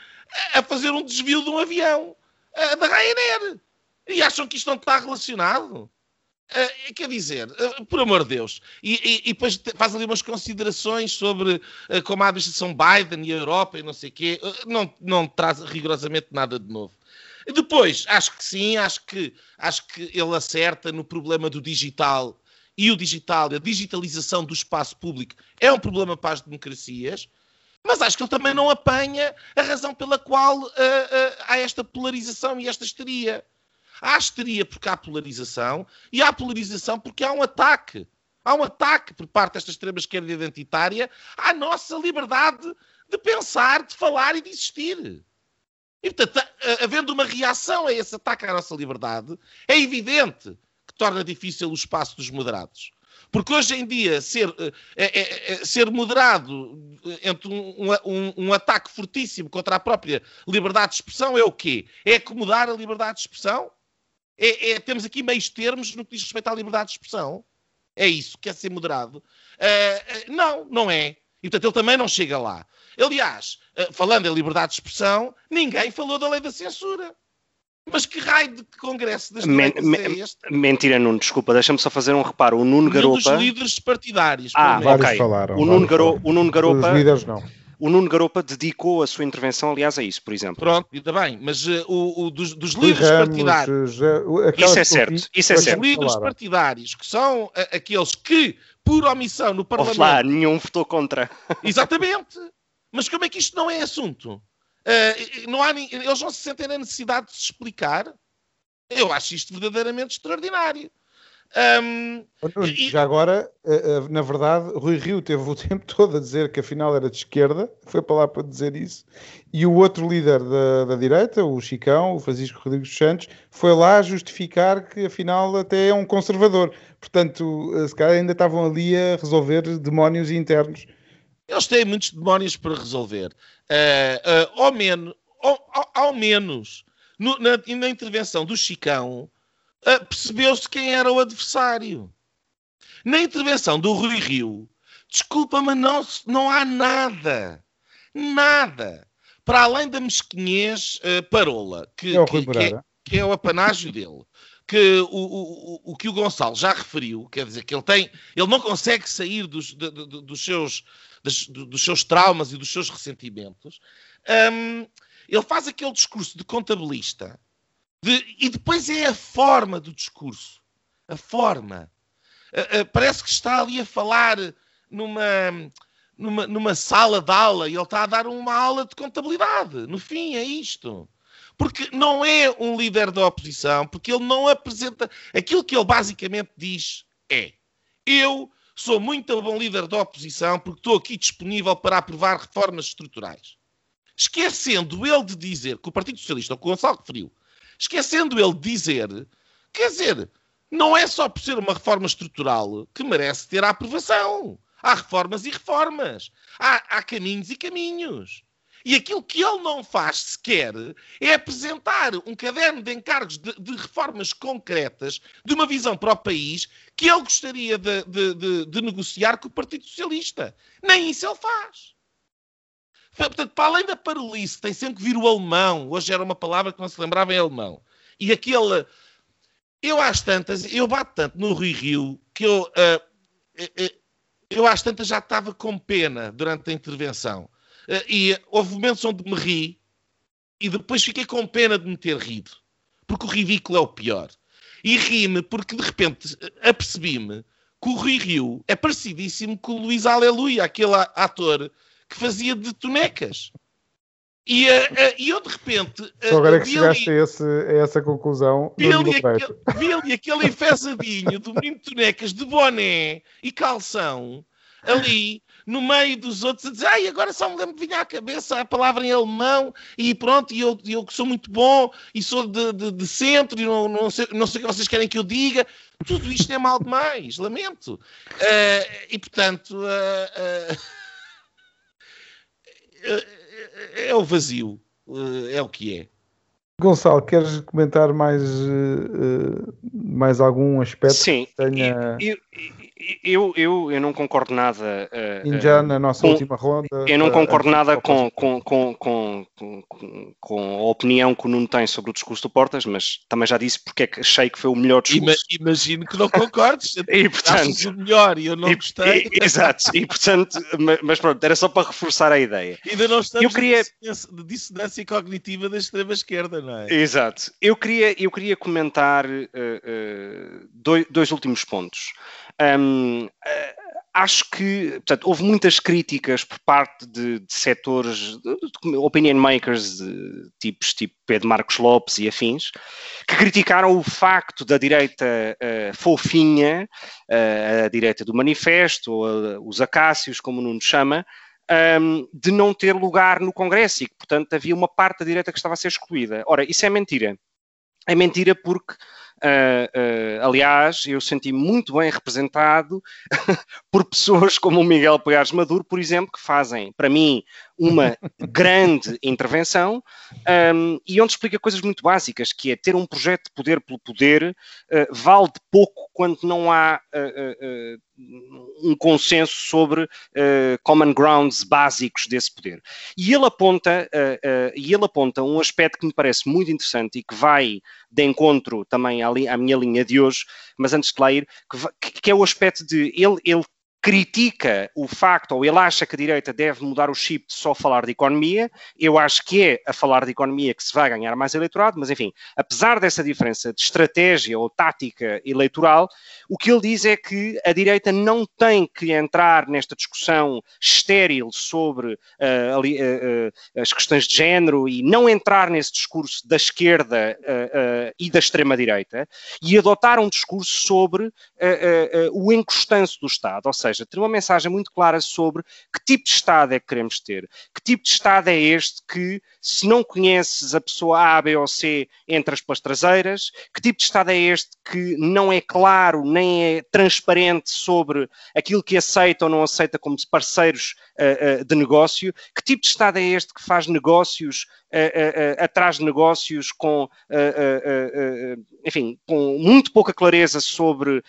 a fazer um desvio de um avião uh, da Ryanair. E acham que isto não está relacionado? Uh, quer dizer, uh, por amor de Deus, e, e, e, depois faz ali umas considerações sobre uh, como a administração Biden e a Europa e não sei o quê, não, não traz rigorosamente nada de novo. Depois, acho que sim, acho que, acho que ele acerta no problema do digital e o digital, a digitalização do espaço público é um problema para as democracias, mas acho que ele também não apanha a razão pela qual há esta polarização e esta histeria. Há histeria porque há polarização e há polarização porque há um ataque. Há um ataque por parte desta extrema-esquerda identitária à nossa liberdade de pensar, de falar e de existir. E, portanto, havendo uma reação a esse ataque à nossa liberdade, é evidente que torna difícil o espaço dos moderados. Porque hoje em dia, ser, é, é, é, ser moderado entre um, um, um, ataque fortíssimo contra a própria liberdade de expressão é o quê? É acomodar a liberdade de expressão? É, é, temos aqui meios termos no que diz respeito à liberdade de expressão. É isso, quer ser moderado. Uh, uh, não, não é. E portanto ele também não chega lá. Aliás, uh, falando em liberdade de expressão, ninguém falou da lei da censura. Mas que raio de congresso das men, é este? Mentira, Nuno, desculpa, deixa-me só fazer um reparo. O Nuno Garopa. Um dos líderes partidários. Ah, ok. Falaram, o, Nuno Garo... o Nuno Garopa. Os líderes não. O Nuno Garopa dedicou a sua intervenção, aliás, a isso, por exemplo. Pronto, ainda bem, mas uh, o, o, dos, dos líderes Ramos, partidários. isso é certo, isso é certo. Os líderes falaram. partidários, que são uh, aqueles que, por omissão no Parlamento. Lá, nenhum votou contra. Exatamente. Mas como é que isto não é assunto? Uh, não há, eles não se sentem na necessidade de se explicar? Eu acho isto verdadeiramente extraordinário. Um, e... Já agora, eh, eh, na verdade, Rui Rio teve o tempo todo a dizer que afinal era de esquerda, foi para lá para dizer isso, e o outro líder da, da direita, o Chicão, o Francisco Rodrigues Santos, foi lá justificar que afinal até é um conservador. Portanto, eh, se calhar ainda estavam ali a resolver demónios internos. Eles têm muitos demónios para resolver. Uh, uh, ao, menos, ao, ao, ao menos, no, na, na intervenção do Chicão, percebeu-se quem era o adversário. Na intervenção do Rui Rio, desculpa, mas não, não há nada, nada, para além da mesquinhez uh, parola, que é, que, que, é, que é o apanágio dele que o, o, o, que o Gonçalo já referiu, quer dizer, que ele tem, ele não consegue sair dos, de, de, dos, seus, dos, dos, seus traumas e dos seus ressentimentos, um, ele faz aquele discurso de contabilista de, e depois é a forma do discurso. A forma. Uh, uh, parece que está ali a falar numa, numa, numa sala de aula e ele está a dar uma aula de contabilidade. No fim, é isto. Porque não é um líder da oposição, porque ele não apresenta. Aquilo que ele basicamente diz é: eu sou muito bom líder da oposição porque estou aqui disponível para aprovar reformas estruturais. Esquecendo ele de dizer, que o Partido Socialista, o que o Gonçalo referiu, esquecendo ele dizer, quer dizer, não é só por ser uma reforma estrutural que merece ter a aprovação. Há reformas e reformas. Há, há caminhos e caminhos. E aquilo que ele não faz sequer é apresentar um caderno de encargos de, de reformas concretas, de uma visão para o país, que ele gostaria de, de, de, negociar com o Partido Socialista. Nem isso ele faz. Portanto, para além da parolice, tem sempre que vir o alemão. Hoje era uma palavra que não se lembrava em alemão. E aquele. Eu às tantas, eu bato tanto no Rio Rio que eu. Uh, eu às tantas já estava com pena durante a intervenção. Uh, e houve momentos onde me ri e depois fiquei com pena de me ter rido. Porque o ridículo é o pior. E ri-me porque de repente apercebi-me que o Rui Rio é parecidíssimo com o Luís Aleluia, aquele ator que fazia de tonecas. E, uh, uh, e eu de repente. Uh, Só agora é que chegaste ali, a, esse, a, essa conclusão. Vi ali, aquele, vi ali aquele enfesadinho do menino de tonecas de boné e calção ali no meio dos outros a dizer, ai, agora só me lembro de vir à cabeça a palavra em alemão e pronto, e eu, eu que sou muito bom e sou de, de, de centro e não, não, sei, não sei o que vocês querem que eu diga. Tudo isto é mal demais, lamento. Uh, e portanto. Uh, uh, é o vazio, é o que é. Gonçalo, queres comentar mais, mais algum aspecto Sim, que tenha... eu, eu, eu, eu não concordo nada. Uh, já na nossa com, última ronda. Eu não concordo nada com, com, com, com, com, a opinião que o Nuno tem sobre o discurso do Portas, mas também já disse porque é que achei que foi o melhor discurso. Imagino que não concordes. e, portanto, o melhor e eu não e, gostei. E, exato, e portanto, mas pronto, era só para reforçar a ideia. Ainda não estamos eu queria... de dissonância cognitiva da extrema-esquerda, não é? Exato. Eu queria, eu queria comentar uh, uh, dois, dois últimos pontos. Um, eh, acho que portanto, houve muitas críticas por parte de, de setores, de, de opinion makers, de tipos tipo Pedro Marcos Lopes e afins, que criticaram o facto da direita uh, fofinha, uh, a direita do manifesto, ou uh, os acácios, como o Nuno chama, um, de não ter lugar no Congresso e que, portanto, havia uma parte da direita que estava a ser excluída. Ora, isso é mentira. É mentira porque Uh, aliás, eu senti muito bem representado por pessoas como o Miguel Poiares Maduro, por exemplo, que fazem, para mim, uma grande intervenção um, e onde explica coisas muito básicas, que é ter um projeto de poder pelo poder uh, vale de pouco quando não há um consenso sobre common grounds básicos desse poder. E ele aponta, e ele aponta um aspecto que me parece muito interessante e que vai de encontro também à, à minha linha de hoje, mas antes de lá ir, que, que é o aspecto de ele, ele critica o facto, ou ele acha que a direita deve mudar o chip de só falar de economia. Eu acho que é a falar de economia que se vai ganhar mais eleitorado, mas enfim, apesar dessa diferença de estratégia ou tática eleitoral, o que ele diz é que a direita não tem que entrar nesta discussão estéril sobre uh, ali, uh, uh, as questões de género e não entrar nesse discurso da esquerda e da extrema-direita e adotar um discurso sobre o encostanço do Estado, ou seja, seja, ter uma mensagem muito clara sobre que tipo de Estado é que queremos ter, que tipo de Estado é este que, se não conheces a pessoa A, B ou C, entras pelas traseiras, que tipo de Estado é este que não é claro nem é transparente sobre aquilo que aceita ou não aceita como parceiros uh, uh, de negócio, que tipo de Estado é este que faz negócios atrás de negócios com, enfim, com muito pouca clareza sobre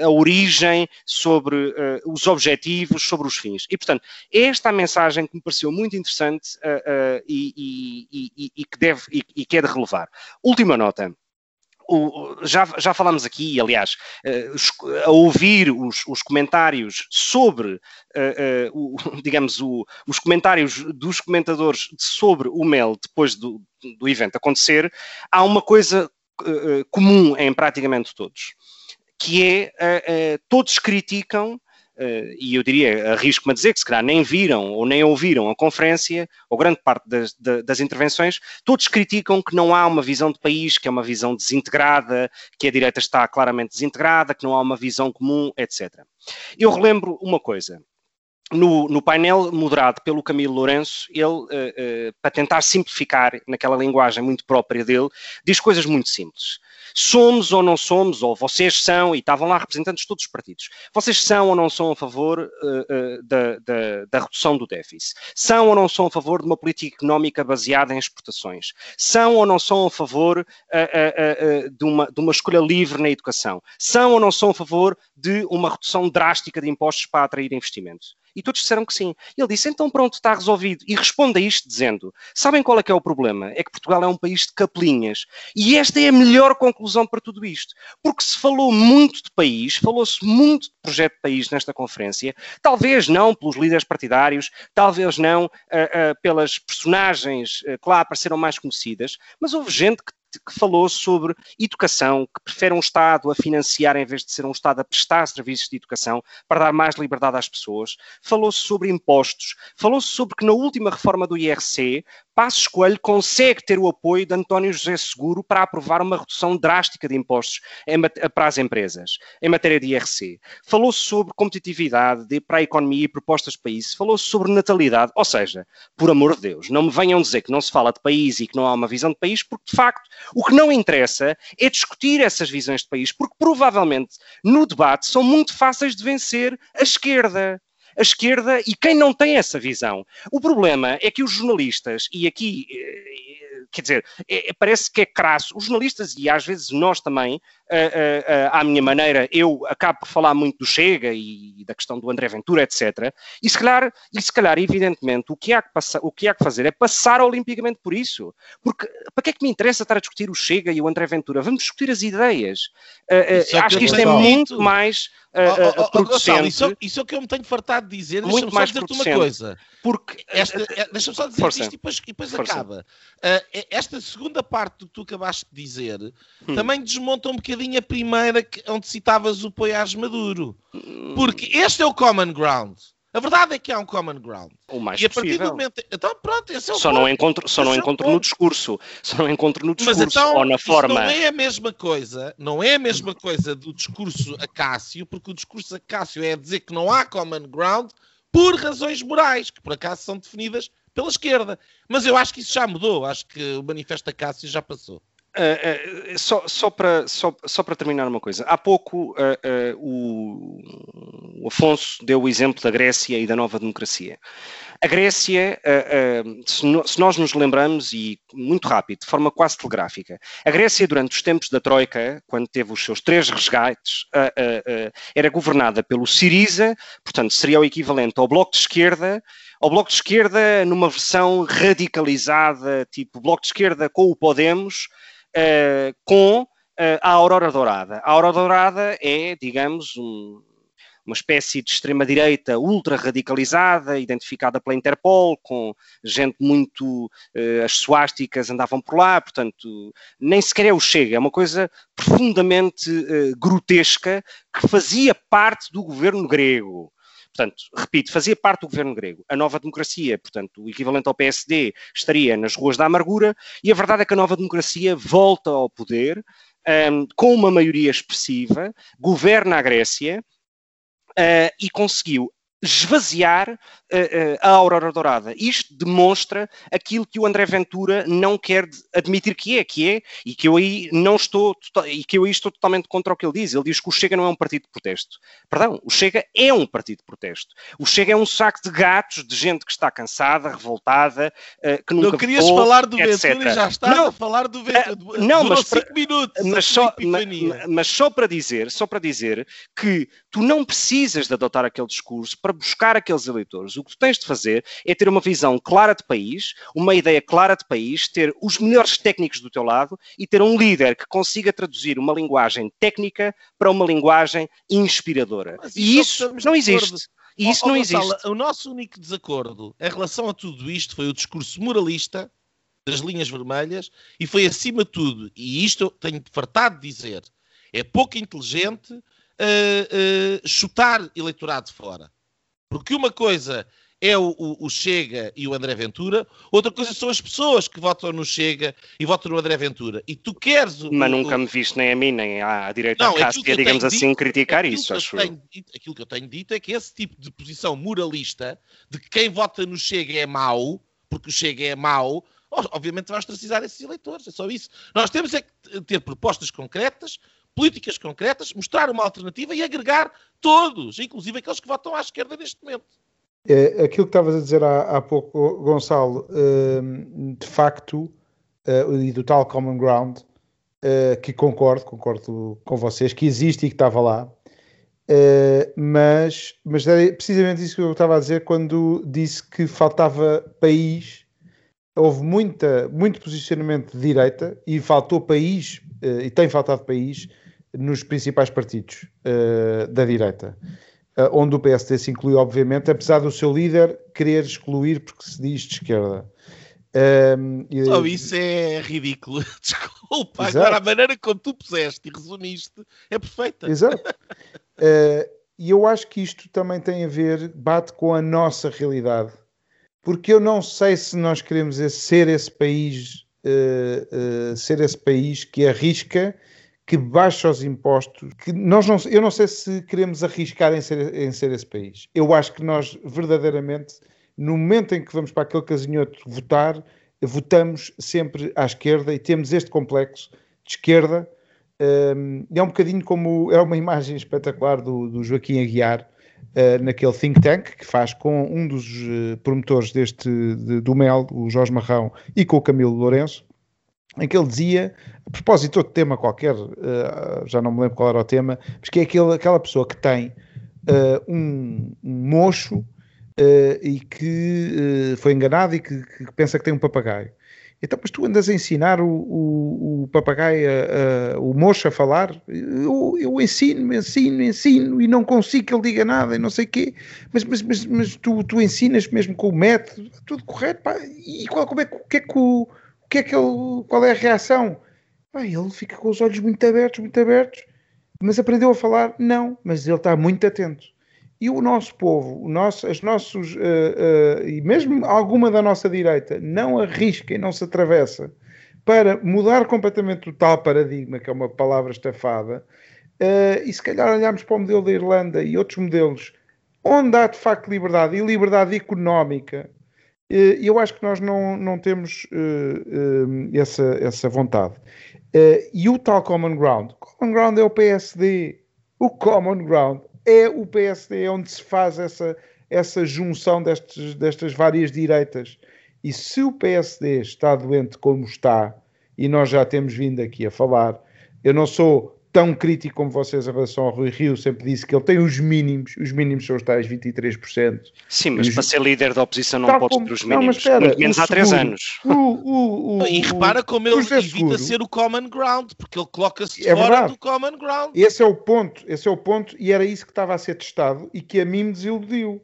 a origem, sobre os objetivos, sobre os fins. E, portanto, é esta a mensagem que me pareceu muito interessante e, e, e, e, que deve, e, que é de relevar. Última nota. O, já, já falámos aqui, aliás, uh, a ouvir os, os comentários sobre, uh, uh, o, digamos, o, os comentários dos comentadores sobre o MEL depois do, do evento acontecer, há uma coisa comum em praticamente todos, que é todos criticam e eu diria, arrisco-me a dizer que se calhar nem viram ou nem ouviram a conferência, ou grande parte das, das intervenções, todos criticam que não há uma visão de país, que é uma visão desintegrada, que a direita está claramente desintegrada, que não há uma visão comum, etc. Eu relembro uma coisa. No, no, painel moderado pelo Camilo Lourenço, ele, uh, uh, para tentar simplificar naquela linguagem muito própria dele, diz coisas muito simples. Somos ou não somos, ou vocês são, e estavam lá representantes de todos os partidos, vocês são ou não são a favor uh, uh, da, da, da, redução do déficit? São ou não são a favor de uma política económica baseada em exportações? São ou não são a favor uh, de, uma, de uma escolha livre na educação? São ou não são a favor de uma redução drástica de impostos para atrair investimentos? E todos disseram que sim. Ele disse, então pronto, está resolvido. E responde a isto dizendo, sabem qual é que é o problema? É que Portugal é um país de capelinhas. E esta é a melhor conclusão para tudo isto. Porque se falou muito de país, falou-se muito de projeto de país nesta conferência, talvez não pelos líderes partidários, talvez não uh, uh, pelas personagens uh, que lá apareceram mais conhecidas, mas houve gente que que falou sobre educação, que prefere um Estado a financiar em vez de ser um Estado a prestar serviços de educação para dar mais liberdade às pessoas. Falou-se sobre impostos, falou-se sobre que na última reforma do IRC, Passos Coelho consegue ter o apoio de António José Seguro para aprovar uma redução drástica de impostos para as empresas, em matéria de IRC. Falou-se sobre competitividade de, para a economia e propostas de país, falou-se sobre natalidade, ou seja, por amor de Deus, não me venham dizer que não se fala de país e que não há uma visão de país, porque de facto o que não interessa é discutir essas visões de país, porque provavelmente no debate são muito fáceis de vencer a esquerda a esquerda e quem não tem essa visão. O problema é que os jornalistas, e aqui eh, quer dizer, é, é, parece que é crasso. Os jornalistas, e às vezes nós também, uh, uh, uh, à minha maneira, eu acabo por falar muito do Chega e, da questão do André Ventura, etc. E se calhar, e se calhar evidentemente, o que, há que passar, o que há que fazer é passar olimpicamente por isso. Porque para que é que me interessa estar a discutir o Chega e o André Ventura? Vamos discutir as ideias. É acho que isto é muito mais uh, oh, oh, Gonçalo, isso, isso, é o que eu me tenho fartado de dizer. Muito mais dizer-te uma coisa. Porque esta, deixa-me só dizer Força. isto e depois, e depois acaba. Uh, esta segunda parte do que tu acabaste de dizer hum. também desmonta um bocadinho a primeira que, onde citavas o Poiás Maduro. Hum. Porque este é o common ground. A verdade é que há um common ground. O mais e a partir possível. do momento. Então, pronto, esse é o Só ponto. não encontro, só não é encontro no discurso. Só não encontro no discurso Mas então, ou na forma. Não é a mesma coisa, não é a mesma coisa do discurso a Cássio, porque o discurso a Cássio é dizer que não há common ground por razões morais, que por acaso são definidas pela esquerda. Mas eu acho que isso já mudou. Acho que o manifesto a Cássio já passou. Uh, uh, só, só, para, só, só para terminar uma coisa. Há pouco uh, o, Afonso deu o exemplo da Grécia e da nova democracia. A Grécia, se, se, nós nos lembramos, e muito rápido, de forma quase telegráfica, a Grécia, durante os tempos da Troika, quando teve os seus três resgates, era governada pelo Siriza, portanto, seria o equivalente ao Bloco de Esquerda, ao Bloco de Esquerda numa versão radicalizada, tipo Bloco de Esquerda com o Podemos, uh, com uh, a Aurora Dourada. A Aurora Dourada é, digamos, um, uma espécie de extrema-direita ultra radicalizada, identificada pela Interpol, com gente muito. Uh, as suásticas andavam por lá, portanto, nem sequer é o Chega, é uma coisa profundamente uh, grotesca que fazia parte do governo grego. Portanto, repito, fazia parte do governo grego. A nova democracia, portanto, o equivalente ao PSD, estaria nas ruas da amargura, e a verdade é que a nova democracia volta ao poder um, com uma maioria expressiva, governa a Grécia uh, e conseguiu esvaziar uh, uh, a Aurora Dourada. Isto demonstra aquilo que o André Ventura não quer admitir que é, que é, e que eu aí não estou, e que eu aí estou totalmente contra o que ele diz. Ele diz que o Chega não é um partido de protesto. Perdão, o Chega é um partido de protesto. O Chega é um saco de gatos, de gente que está cansada, revoltada, uh, que nunca Não querias votou, falar do etc. Ventura e já estás não, a falar do Ventura. não, mas cinco minutos. Mas só, mas, mas só para dizer, só para dizer que tu não precisas de adotar aquele discurso para buscar aqueles eleitores. O que tu tens de fazer é ter uma visão clara de país, uma ideia clara de país, ter os melhores técnicos do teu lado e ter um líder que consiga traduzir uma linguagem técnica para uma linguagem inspiradora. E isso não existe. E isso oh, não existe. Gonçalo, o nosso único desacordo em relação a tudo isto foi o discurso moralista das linhas vermelhas e foi acima de tudo, e isto tenho fartado de dizer, é pouco inteligente uh, uh, chutar eleitorado fora. Porque uma coisa é o, o, o, Chega e o André Ventura, outra coisa são as pessoas que votam no Chega e votam no André Ventura. E tu queres. O, Mas nunca me viste nem a mim, nem à direita não, Cássia, digamos assim, dito, criticar isso, acho eu. Dito, aquilo que eu tenho dito é que esse tipo de posição moralista, de que quem vota no Chega é mau, porque o Chega é mau, obviamente vai ostracizar esses eleitores. É só isso. Nós temos é que ter propostas concretas, políticas concretas, mostrar uma alternativa e agregar todos, inclusive aqueles que votam à esquerda neste momento. É, aquilo que estavas a dizer há, há pouco, Gonçalo, uh, de facto, uh, e do tal common ground, uh, que concordo, concordo com vocês, que existe e que estava lá, uh, mas, mas era precisamente isso que eu estava a dizer quando disse que faltava país, houve muita, muito posicionamento de direita e faltou país, e tem faltado país, nos principais partidos da direita. Eh, onde o PSD se inclui, obviamente, apesar do seu líder querer excluir porque se diz de esquerda. Um, ehm, Só isso é ridículo. Desculpa, Exato. agora a maneira como tu puseste e resumiste é perfeita. Exato. uh, e eu acho que isto também tem a ver, bate com a nossa realidade. Porque eu não sei se nós queremos ser esse país, uh, uh, ser esse país que arrisca que baixa os impostos, que nós não, eu não sei se queremos arriscar em ser, em ser esse país. Eu acho que nós verdadeiramente, no momento em que vamos para aquele casinhoto votar, votamos sempre à esquerda e temos este complexo de esquerda. Um, é um bocadinho como é uma imagem espetacular do, do Joaquim Aguiar uh, naquele think tank que faz com um dos uh, promotores deste de, do MEL, o Jorge Marrão, e com o Camilo Lourenço em que ele dizia, a propósito de tema qualquer, uh, já não me lembro qual era o tema, mas que é aquele, aquela pessoa que tem uh, um, um, mocho uh, e que foi enganado e que, que, pensa que tem um papagaio. Então, mas tu andas a ensinar o, o, o papagaio, o mocho a falar? Eu, eu ensino, ensino, ensino e não consigo que ele diga nada e não sei o quê. Mas, mas, mas, mas tu, tu ensinas mesmo com o método, tudo correto, pá. E qual, como é, o que é que o que é que ele, qual é a reação? ele fica com os olhos muito abertos, muito abertos, mas aprendeu a falar? Não, mas ele está muito atento. E o nosso povo, o nosso, as nossos, uh, uh, e mesmo alguma da nossa direita, não arrisca e não se atravessa para mudar completamente o tal paradigma, que é uma palavra estafada, uh, e se calhar olharmos para o modelo da Irlanda e outros modelos, onde há de facto liberdade, e liberdade económica, eh, eu acho que nós não, não temos uh, uh, essa, essa vontade. Uh, e o tal Common Ground? Common Ground é o PSD. O Common Ground é o PSD, é onde se faz essa, essa junção destes, destas várias direitas. E se o PSD está doente como está, e nós já temos vindo aqui a falar, eu não sou tão crítico como vocês em relação ao Rui Rio, sempre disse que ele tem os mínimos, os mínimos são os tais 23%. Sim, mas os... para ser líder da oposição não pode ter os mínimos, não, espera, muito menos há três anos. O, o, o, e repara como ele evita seguro. ser o common ground, porque ele coloca-se é fora verdade. do common ground. Esse é o ponto, esse é o ponto, e era isso que estava a ser testado e que a mim me desiludiu.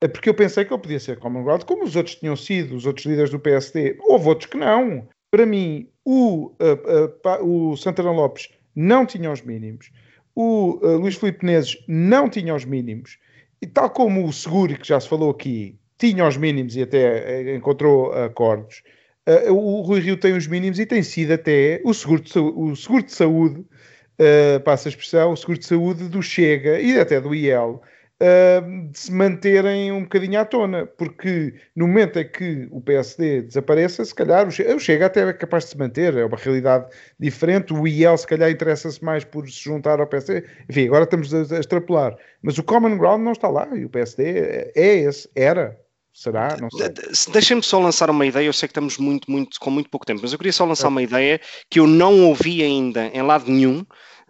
É porque eu pensei que ele podia ser common ground, como os outros tinham sido, os outros líderes do PSD. Houve outros que não. Para mim, o, uh, uh, o Santana Lopes não tinha os mínimos. O uh, Luís Filipe Menezes não tinha os mínimos. E tal como o Seguro, que já se falou aqui, tinha os mínimos e até uh, encontrou acordos, uh, o Rui Rio tem os mínimos e tem sido até o seguro de, o seguro de saúde, uh, passa a expressão, o seguro de saúde do Chega e até do IEL, uh, de se manterem um bocadinho à tona, porque no momento em que o PSD desapareça, se calhar o Chega, até é capaz de se manter, é uma realidade diferente, o IEL se calhar interessa-se mais por se juntar ao PSD, enfim, agora estamos a, a extrapolar, mas o common ground não está lá, e o PSD é, é esse, era, Será? Não sei. Deixem-me só lançar uma ideia. Eu sei que estamos muito, muito, com muito pouco tempo, mas eu queria só lançar é. uma ideia que eu não ouvi ainda em lado nenhum,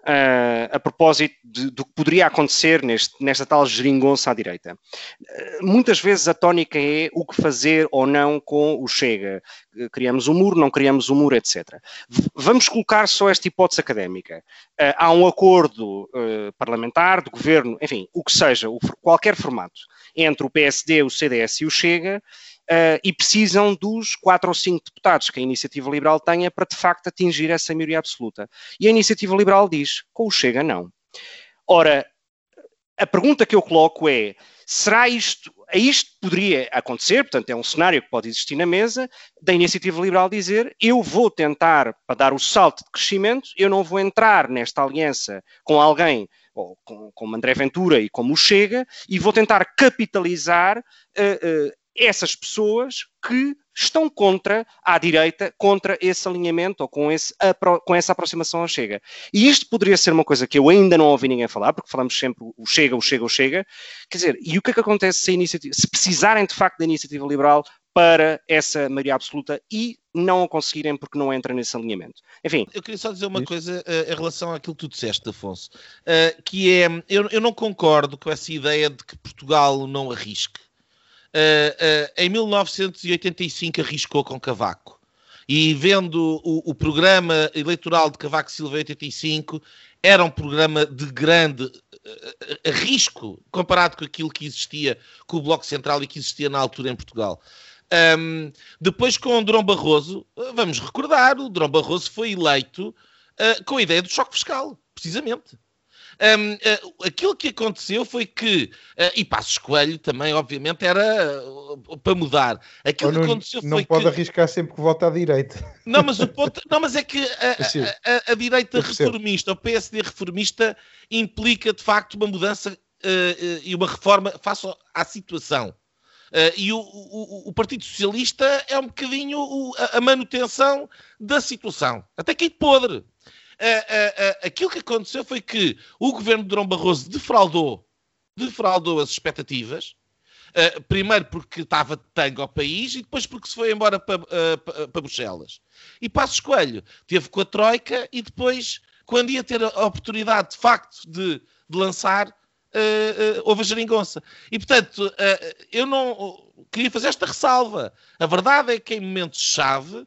uh, a propósito de, do que poderia acontecer neste, nesta tal geringonça à direita. Uh, muitas vezes a tónica é o que fazer ou não com o Chega. Criamos um muro, não criamos um muro, etc. V vamos colocar só esta hipótese académica. Uh, há um acordo parlamentar, de governo, enfim, o que seja, o, qualquer formato, entre o PSD, o CDS e o Chega, uh, e precisam dos quatro ou cinco deputados que a Iniciativa Liberal tenha para de facto atingir essa maioria absoluta. E a Iniciativa Liberal diz: com o Chega, não. Ora, a pergunta que eu coloco é: será isto, isto poderia acontecer, portanto, é um cenário que pode existir na mesa, da iniciativa liberal dizer: eu vou tentar, para dar o salto de crescimento, eu não vou entrar nesta aliança com alguém, ou com, como André Ventura e como o Chega, e vou tentar capitalizar. Uh, essas pessoas que estão contra a direita, contra esse alinhamento ou com, esse, com essa aproximação ao Chega. E isto poderia ser uma coisa que eu ainda não ouvi ninguém falar, porque falamos sempre o Chega, o Chega, o Chega. Quer dizer, e o que é que acontece se, iniciativa, se precisarem de facto da iniciativa liberal para essa maioria absoluta e não o conseguirem porque não entra nesse alinhamento. Enfim. Eu queria só dizer uma coisa uh, em relação àquilo que tu disseste, Afonso, uh, que é, eu, eu não concordo com essa ideia de que Portugal não arrisque. Uh, em 1985 arriscou com Cavaco. E vendo o, o, programa eleitoral de Cavaco Silva em 85, era um programa de grande uh, risco comparado com aquilo que existia com o Bloco Central e que existia na altura em Portugal. Um, depois, com o Drão Barroso, vamos recordar, o Drão Barroso foi eleito com a ideia do choque fiscal, precisamente. Um, uh, ah, aquilo que aconteceu foi que, uh, e Passos Coelho também, obviamente, era uh, para mudar. Aquilo não, que aconteceu não foi pode que... arriscar sempre que vota à direita. Não, mas o ponto, não, mas é que a, a, a, a direita reformista, o PSD reformista, implica de facto uma mudança e uma reforma face à situação. Uh, e o, o, o, Partido Socialista é um bocadinho o, a, a, manutenção da situação. Até que é podre aquilo que aconteceu foi que o governo de Dom Barroso defraudou, defraudou as expectativas. Uh, primeiro porque estava de tango ao país e depois porque se foi embora para, uh, para Bruxelas. E Passos Coelho teve com a Troika e depois, quando ia ter a oportunidade de facto de, de lançar, uh, houve a geringonça. E portanto, eu não queria fazer esta ressalva. A verdade é que em momentos-chave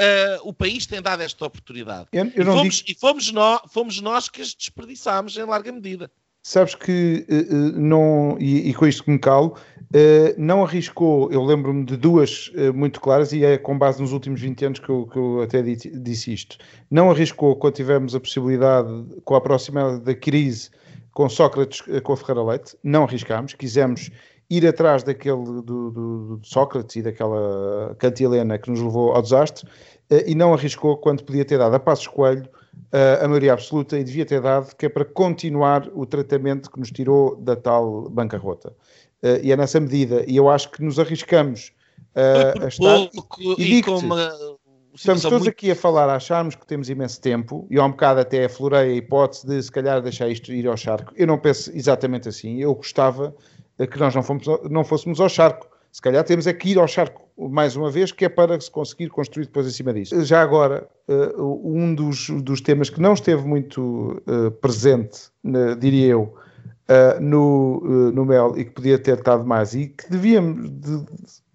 Uh, o país tem dado esta oportunidade. Eu, eu e, fomos, digo... e fomos, nós, fomos nós que as desperdiçámos em larga medida. Sabes que uh, não, e, e, com isto que me calo, uh, não arriscou, eu lembro-me de duas muito claras, e é com base nos últimos 20 anos que eu, que eu até disse, isto. Não arriscou quando tivemos a possibilidade, com a proximidade da crise com Sócrates com a Ferreira Leite, não arriscámos, quisemos ir atrás daquele do, do, do Sócrates e daquela cantilena que nos levou ao desastre uh, e não arriscou quando podia ter dado a Passos Coelho uh, a maioria absoluta e devia ter dado, que é para continuar o tratamento que nos tirou da tal bancarrota. Uh, e é nessa medida, e eu acho que nos arriscamos a estar. E, e com uma... Estamos todos muito... aqui a falar, acharmos que temos imenso tempo, e há um bocado até aflorei a hipótese de se calhar deixar isto ir ao charco. Eu não penso exatamente assim. Eu gostava que nós não, fomos, não fôssemos ao charco. Se calhar temos é que ir ao charco mais uma vez, que é para se conseguir construir depois em cima disso. Já agora, uh, um dos, dos temas que não esteve muito uh, presente, diria eu, no, no MEL e que podia ter estado mais e que devíamos, de,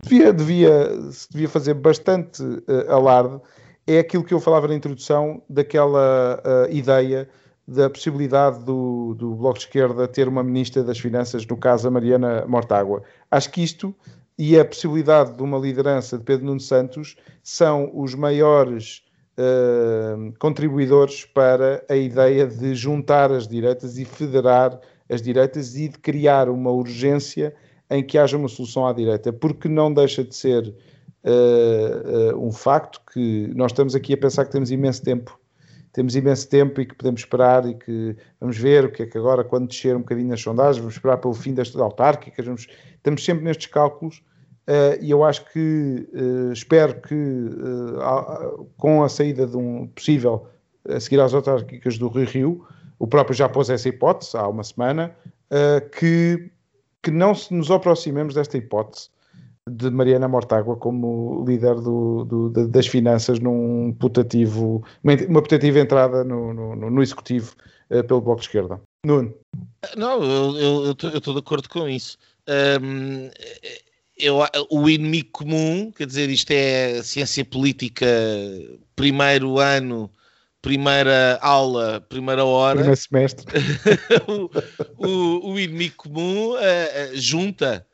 devia, devia, se devia fazer bastante alarde, é aquilo que eu falava na introdução daquela ideia da possibilidade do, do Bloco de Esquerda ter uma Ministra das Finanças, no caso a Mariana Mortágua. Acho que isto e a possibilidade de uma liderança de Pedro Nuno Santos são os maiores uh, contribuidores para a ideia de juntar as direitas e federar as direitas e de criar uma urgência em que haja uma solução à direita, porque não deixa de ser uh, uh, um facto que nós estamos aqui a pensar que temos imenso tempo temos imenso tempo e que podemos esperar e que vamos ver o que é que agora, quando descer um bocadinho nas sondagens, vamos esperar pelo fim destas autárquicas, vamos, estamos sempre nestes cálculos uh, e eu acho que uh, espero que uh, com a saída de um possível a seguir às autárquicas do Rio Rio, o próprio já pôs essa hipótese há uma semana, que, que não se nos aproximemos desta hipótese de Mariana Mortágua como líder do, do, das finanças num putativo, uma putativa entrada no, no, no executivo uh, pelo Bloco de Esquerda. Nuno. Não, eu estou de acordo com isso. Um, eu, o inimigo comum, quer dizer, isto é ciência política, primeiro ano, primeira aula, primeira hora. Primeiro semestre. o, o, o, inimigo comum uh, junta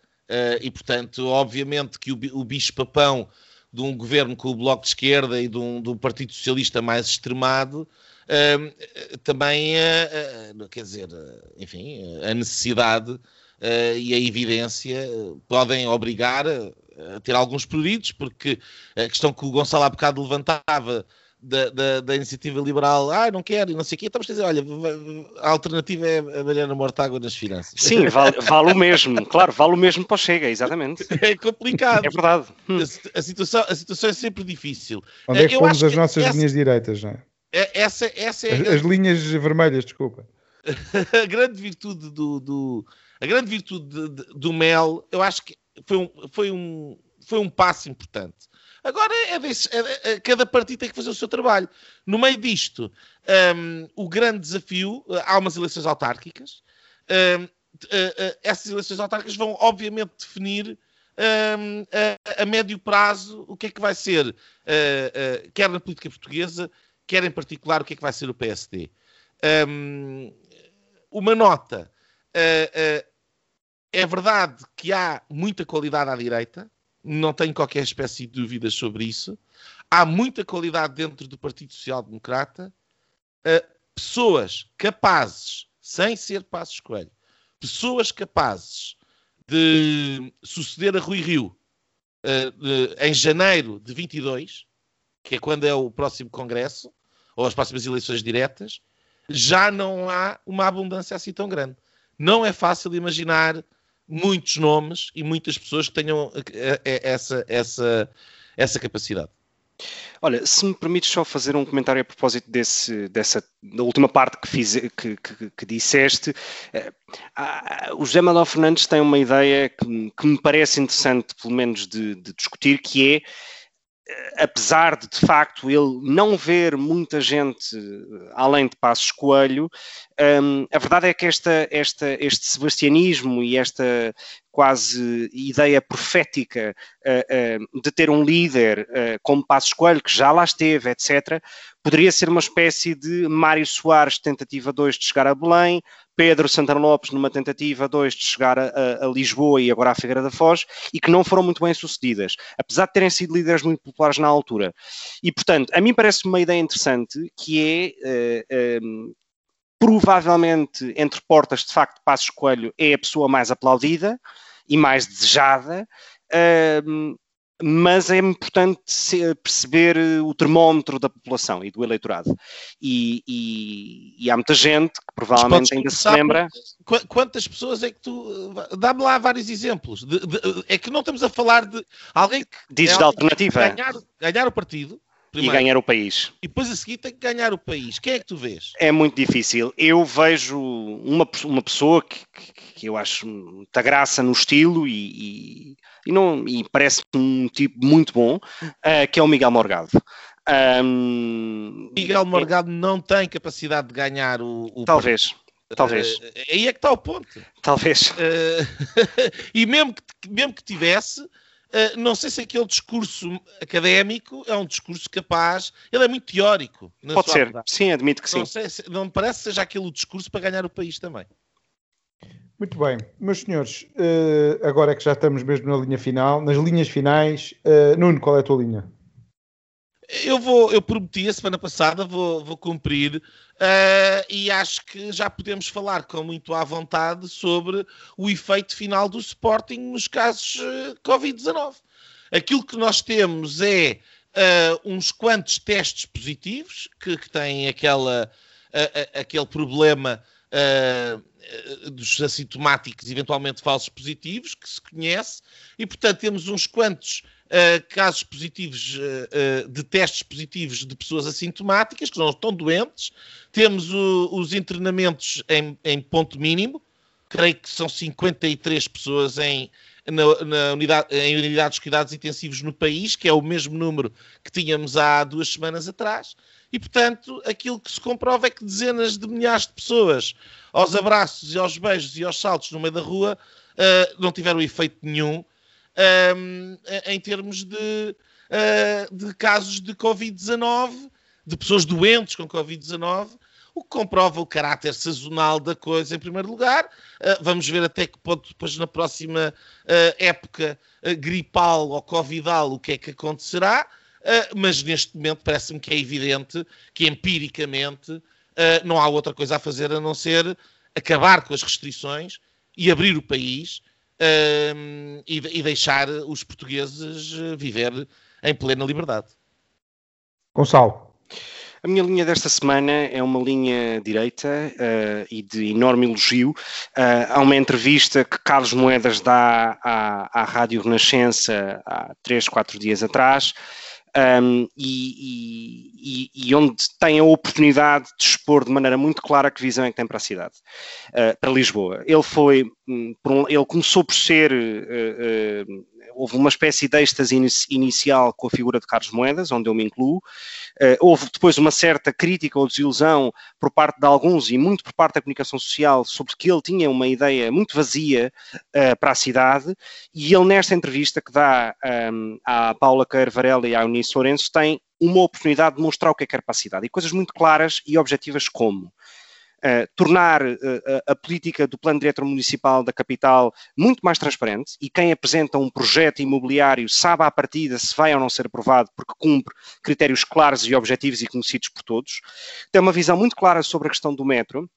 e, portanto, obviamente que o, o bicho-papão de um governo com o Bloco de Esquerda e de um, de um Partido Socialista mais extremado, uh, também, uh, quer dizer, enfim, a necessidade e a evidência podem obrigar a ter alguns pruridos, porque a questão que o Gonçalo há bocado levantava da, da, da, iniciativa liberal, ah, não quero, e não sei o quê, estamos a dizer, olha, a alternativa é a Mariana Mortágua nas finanças. Sim, vale, vale, o mesmo, claro, vale o mesmo para o Chega, exatamente. É complicado. É verdade. A, a, situação, a situação é sempre difícil. Onde é que pomos as nossas essa, linhas direitas, não é? é essa, essa é as, as linhas vermelhas, desculpa. a grande virtude do, do a grande virtude de, de, do Mel, eu acho que foi um, foi um, foi um passo importante. Agora é, é, é, cada partido tem que fazer o seu trabalho. No meio disto, um, o grande desafio, há umas eleições autárquicas. Um, essas eleições autárquicas vão, obviamente, definir um, a, a, médio prazo o que é que vai ser, uh, uh, quer na política portuguesa, quer em particular o que é que vai ser o PSD. uma nota. Uh, é verdade que há muita qualidade à direita, não tenho qualquer espécie de dúvidas sobre isso. Há muita qualidade dentro do Partido Social Democrata. Uh, pessoas capazes, sem ser Passos Coelho, pessoas capazes de suceder a Rui Rio de, em janeiro de 22, que é quando é o próximo Congresso, ou as próximas eleições diretas, já não há uma abundância assim tão grande. Não é fácil imaginar muitos nomes e muitas pessoas que tenham eh, eh, essa, essa, essa capacidade. Olha, se me permites só fazer um comentário a propósito desse, dessa da última parte que, fiz, que, que, que disseste, eh, o José Manuel Fernandes tem uma ideia que, que me parece interessante, pelo menos, de, de discutir, que é apesar de de facto ele não ver muita gente além de Passos Coelho, um, a verdade é que esta, esta, este sebastianismo e esta quase ideia profética uh, uh, de ter um líder uh, como Passos Coelho, que já lá esteve, etc., poderia ser uma espécie de Mário Soares, tentativa 2 de chegar a Belém, Pedro Santana Lopes numa tentativa 2 de chegar a, a, Lisboa e agora à Figueira da Foz e que não foram muito bem sucedidas, apesar de terem sido líderes muito populares na altura. E, portanto, a mim parece uma ideia interessante que é, uh, provavelmente, entre portas, de facto, Passos Coelho é a pessoa mais aplaudida e mais desejada, uh, mas é importante perceber o termómetro da população e do eleitorado. E, e, e há muita gente que provavelmente ainda se lembra. Quantas pessoas é que tu. Dá-me lá vários exemplos. De, de, é que não estamos a falar de alguém que. Dizes é da alternativa. Ganhar, ganhar o partido. Primeiro, e ganhar o país. E depois a seguir tem que ganhar o país. Quem é que tu vês? É muito difícil. Eu vejo uma, uma pessoa que, que, que eu acho muita graça no estilo e, e e, não, e parece um tipo muito bom, uh, que é o Miguel Morgado. Um, Miguel Morgado não tem capacidade de ganhar o. o talvez. Talvez. Uh, aí é que está o ponto. Talvez. Uh, e mesmo que, mesmo que tivesse, uh, não sei se aquele discurso académico é um discurso capaz. Ele é muito teórico. Pode ser. Verdade. Sim, admito que não sim. Sei, não me parece que seja aquele discurso para ganhar o país também. Muito bem, meus senhores, uh, agora é que já estamos mesmo na linha final, nas linhas finais, uh, Nuno, qual é a tua linha? Eu vou, eu prometi a semana passada, vou, vou cumprir uh, e acho que já podemos falar com muito à vontade sobre o efeito final do Sporting nos casos Covid-19. Aquilo que nós temos é uns quantos testes positivos que, que têm aquela, aquele problema uh, dos assintomáticos, eventualmente falsos positivos, que se conhece, e portanto temos uns quantos uh, casos positivos, uh, de testes positivos de pessoas assintomáticas, que não estão doentes, temos o, os internamentos em, em, ponto mínimo, creio que são 53 pessoas em, na, na unidade, em unidades de cuidados intensivos no país, que é o mesmo número que tínhamos há duas semanas atrás. E, portanto, aquilo que se comprova é que dezenas de milhares de pessoas, aos abraços e aos beijos e aos saltos no meio da rua, não tiveram efeito nenhum uh, em termos de, uh, de casos de Covid-19, de pessoas doentes com Covid-19, o que comprova o caráter sazonal da coisa, em primeiro lugar. Uh, vamos ver até que ponto, depois, na próxima uh, época gripal ou covidal, o que é que acontecerá. mas neste momento parece-me que é evidente que, empiricamente, não há outra coisa a fazer a não ser acabar com as restrições e abrir o país e, e deixar os portugueses viver em plena liberdade. Gonçalo. A minha linha desta semana é uma linha direita uh, e de enorme elogio. Uh, há uma entrevista que Carlos Moedas dá à, à Rádio Renascença há três, quatro dias atrás. Um, e, e, e, onde tem a oportunidade de expor de maneira muito clara que visão é que tem para a cidade, uh, para Lisboa. Ele foi, um, ele começou por ser uh, uh, houve uma espécie de êxtase inicial com a figura de Carlos Moedas, onde eu me incluo. Uh, houve depois uma certa crítica ou desilusão por parte de alguns e muito por parte da comunicação social sobre que ele tinha uma ideia muito vazia uh, para a cidade. E ele, nesta entrevista que dá um, à Paula Carvarela e à Eunice Lourenço, tem uma oportunidade de mostrar o que é que é para a cidade e coisas muito claras e objetivas como uh, tornar uh, a política do plano diretor municipal da capital muito mais transparente e quem apresenta um projeto imobiliário sabe à partida se vai ou não ser aprovado porque cumpre critérios claros e objetivos e conhecidos por todos. Tem uma visão muito clara sobre a questão do metro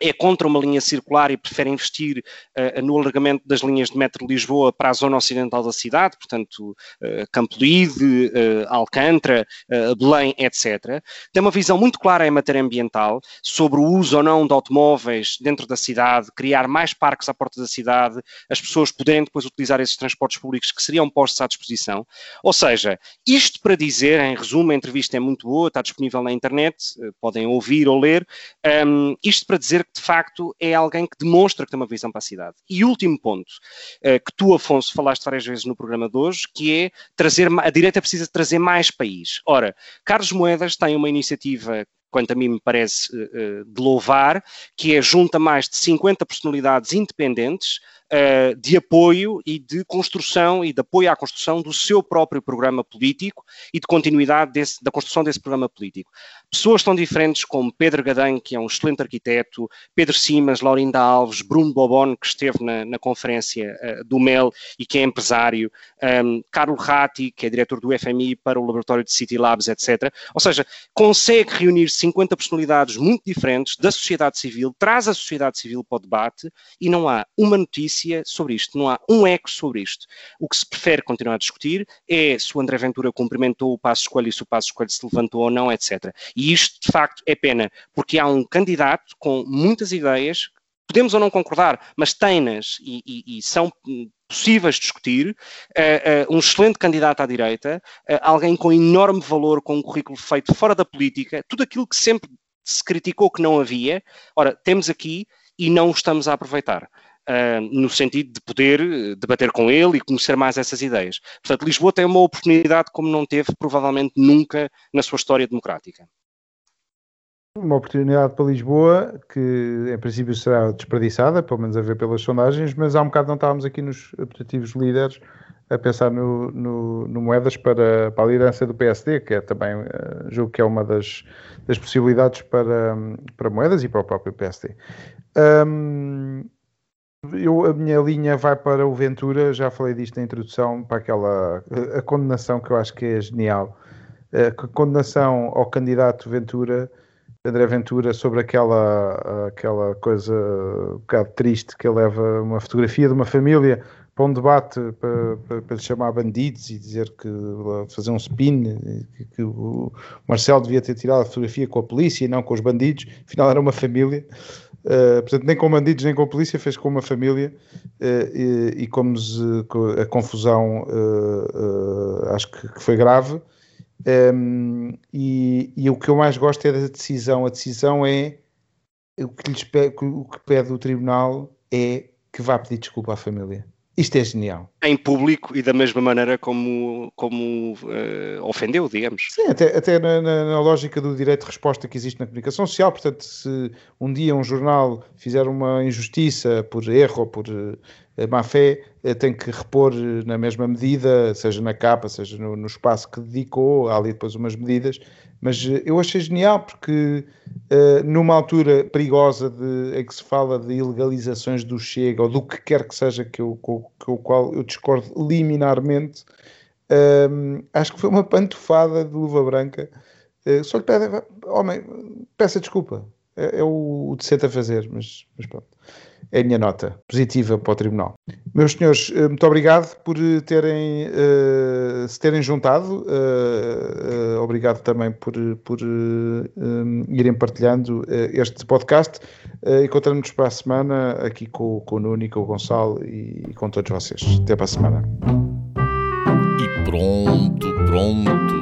é contra uma linha circular e prefere investir uh, no alargamento das linhas de metro de Lisboa para a zona ocidental da cidade, portanto, uh, Campo Lide, uh, Alcântara, Belém, etc. Tem uma visão muito clara em matéria ambiental sobre o uso ou não de automóveis dentro da cidade, criar mais parques à porta da cidade, as pessoas poderem depois utilizar esses transportes públicos que seriam postos à disposição. Ou seja, isto para dizer, em resumo, a entrevista é muito boa, está disponível na internet, podem ouvir ou ler, um, isto para dizer que de facto é alguém que demonstra que tem uma visão para a cidade. E último ponto, eh, que tu, Afonso, falaste várias vezes no programa de hoje, que é trazer, a direita precisa trazer mais país. Ora, Carlos Moedas tem uma iniciativa quanto a mim me parece uh, de louvar, que é junta mais de 50 personalidades independentes uh, de apoio e de construção e de apoio à construção do seu próprio programa político e de continuidade desse, da construção desse programa político. Pessoas tão diferentes como Pedro Gadan, que é um excelente arquiteto, Pedro Simas, Laurinda Alves, Bruno Bobon, que esteve na, na conferência uh, do MEL e que é empresário, um, Carlo Ratti, que é diretor do FMI para o laboratório de City Labs, etc. Ou seja, consegue reunir 50 personalidades muito diferentes da sociedade civil, traz a sociedade civil para o debate e não há uma notícia notícia sobre isto, não há um eco sobre isto. O que se prefere continuar a discutir é se o André Ventura cumprimentou o Passo Escolha e se o Passo Escolha se levantou ou não, etc. E isto, de facto, é pena, porque há um candidato com muitas ideias, podemos ou não concordar, mas tem-nas e, e, e são possíveis de discutir, uh, uh, um excelente candidato à direita, uh, alguém com enorme valor, com um currículo feito fora da política, tudo aquilo que sempre se criticou que não havia, ora, temos aqui e não o estamos a aproveitar uh, no sentido de poder eh, debater com ele e conhecer mais essas ideias. Portanto, Lisboa tem uma oportunidade como não teve provavelmente nunca na sua história democrática. Uma oportunidade para Lisboa que, em princípio, será desperdiçada, pelo menos a ver pelas sondagens, mas há um bocado não estávamos aqui nos optativos líderes a pensar no, no, no, Moedas para, para a liderança do PSD, que é também, uh, julgo que é uma das, das possibilidades para, para Moedas e para o próprio PSD. Um, eu, a minha linha vai para o Ventura, já falei disto na introdução, para aquela a condenação que eu acho que é genial. A condenação ao candidato Ventura, André Ventura, sobre aquela, aquela coisa um bocado triste que ele leva uma fotografia de uma família para um debate para, para, para lhe chamar bandidos e dizer que fazer um spin, que, que, o Marcelo devia ter tirado a fotografia com a polícia e não com os bandidos, afinal era uma família. Uh, portanto, nem com bandidos nem com polícia, fez com uma família uh, e, e, como a confusão uh, acho que, que, foi grave. Um, e, e, o que eu mais gosto é da decisão. A decisão é o que, lhes pede, o que pede o tribunal é que vá pedir desculpa à família. Isto é genial. Em público e da mesma maneira como, como uh, ofendeu, digamos. Sim, até, até na, na, na, lógica do direito de resposta que existe na comunicação social. Portanto, se um dia um jornal fizer uma injustiça por erro ou por, má fé, tem que repor na mesma medida, seja na capa, seja no, no espaço que dedicou, há ali depois umas medidas, mas eu achei genial porque numa altura perigosa de, em que se fala de ilegalizações do Chega ou do que quer que seja que eu, com, com o qual eu discordo liminarmente, acho que foi uma pantofada de luva branca. só lhe pede, homem, peça desculpa, é, é o, o decente a fazer, mas, mas pronto. É a minha nota positiva para o Tribunal. Meus senhores, eh, muito obrigado por eh, terem, uh, se terem juntado. Uh, uh, obrigado também por, por irem partilhando este podcast. Encontramos-nos para a semana aqui com, com o Nuno e com o Gonçalo e, e com todos vocês. Até para a semana. E pronto, pronto.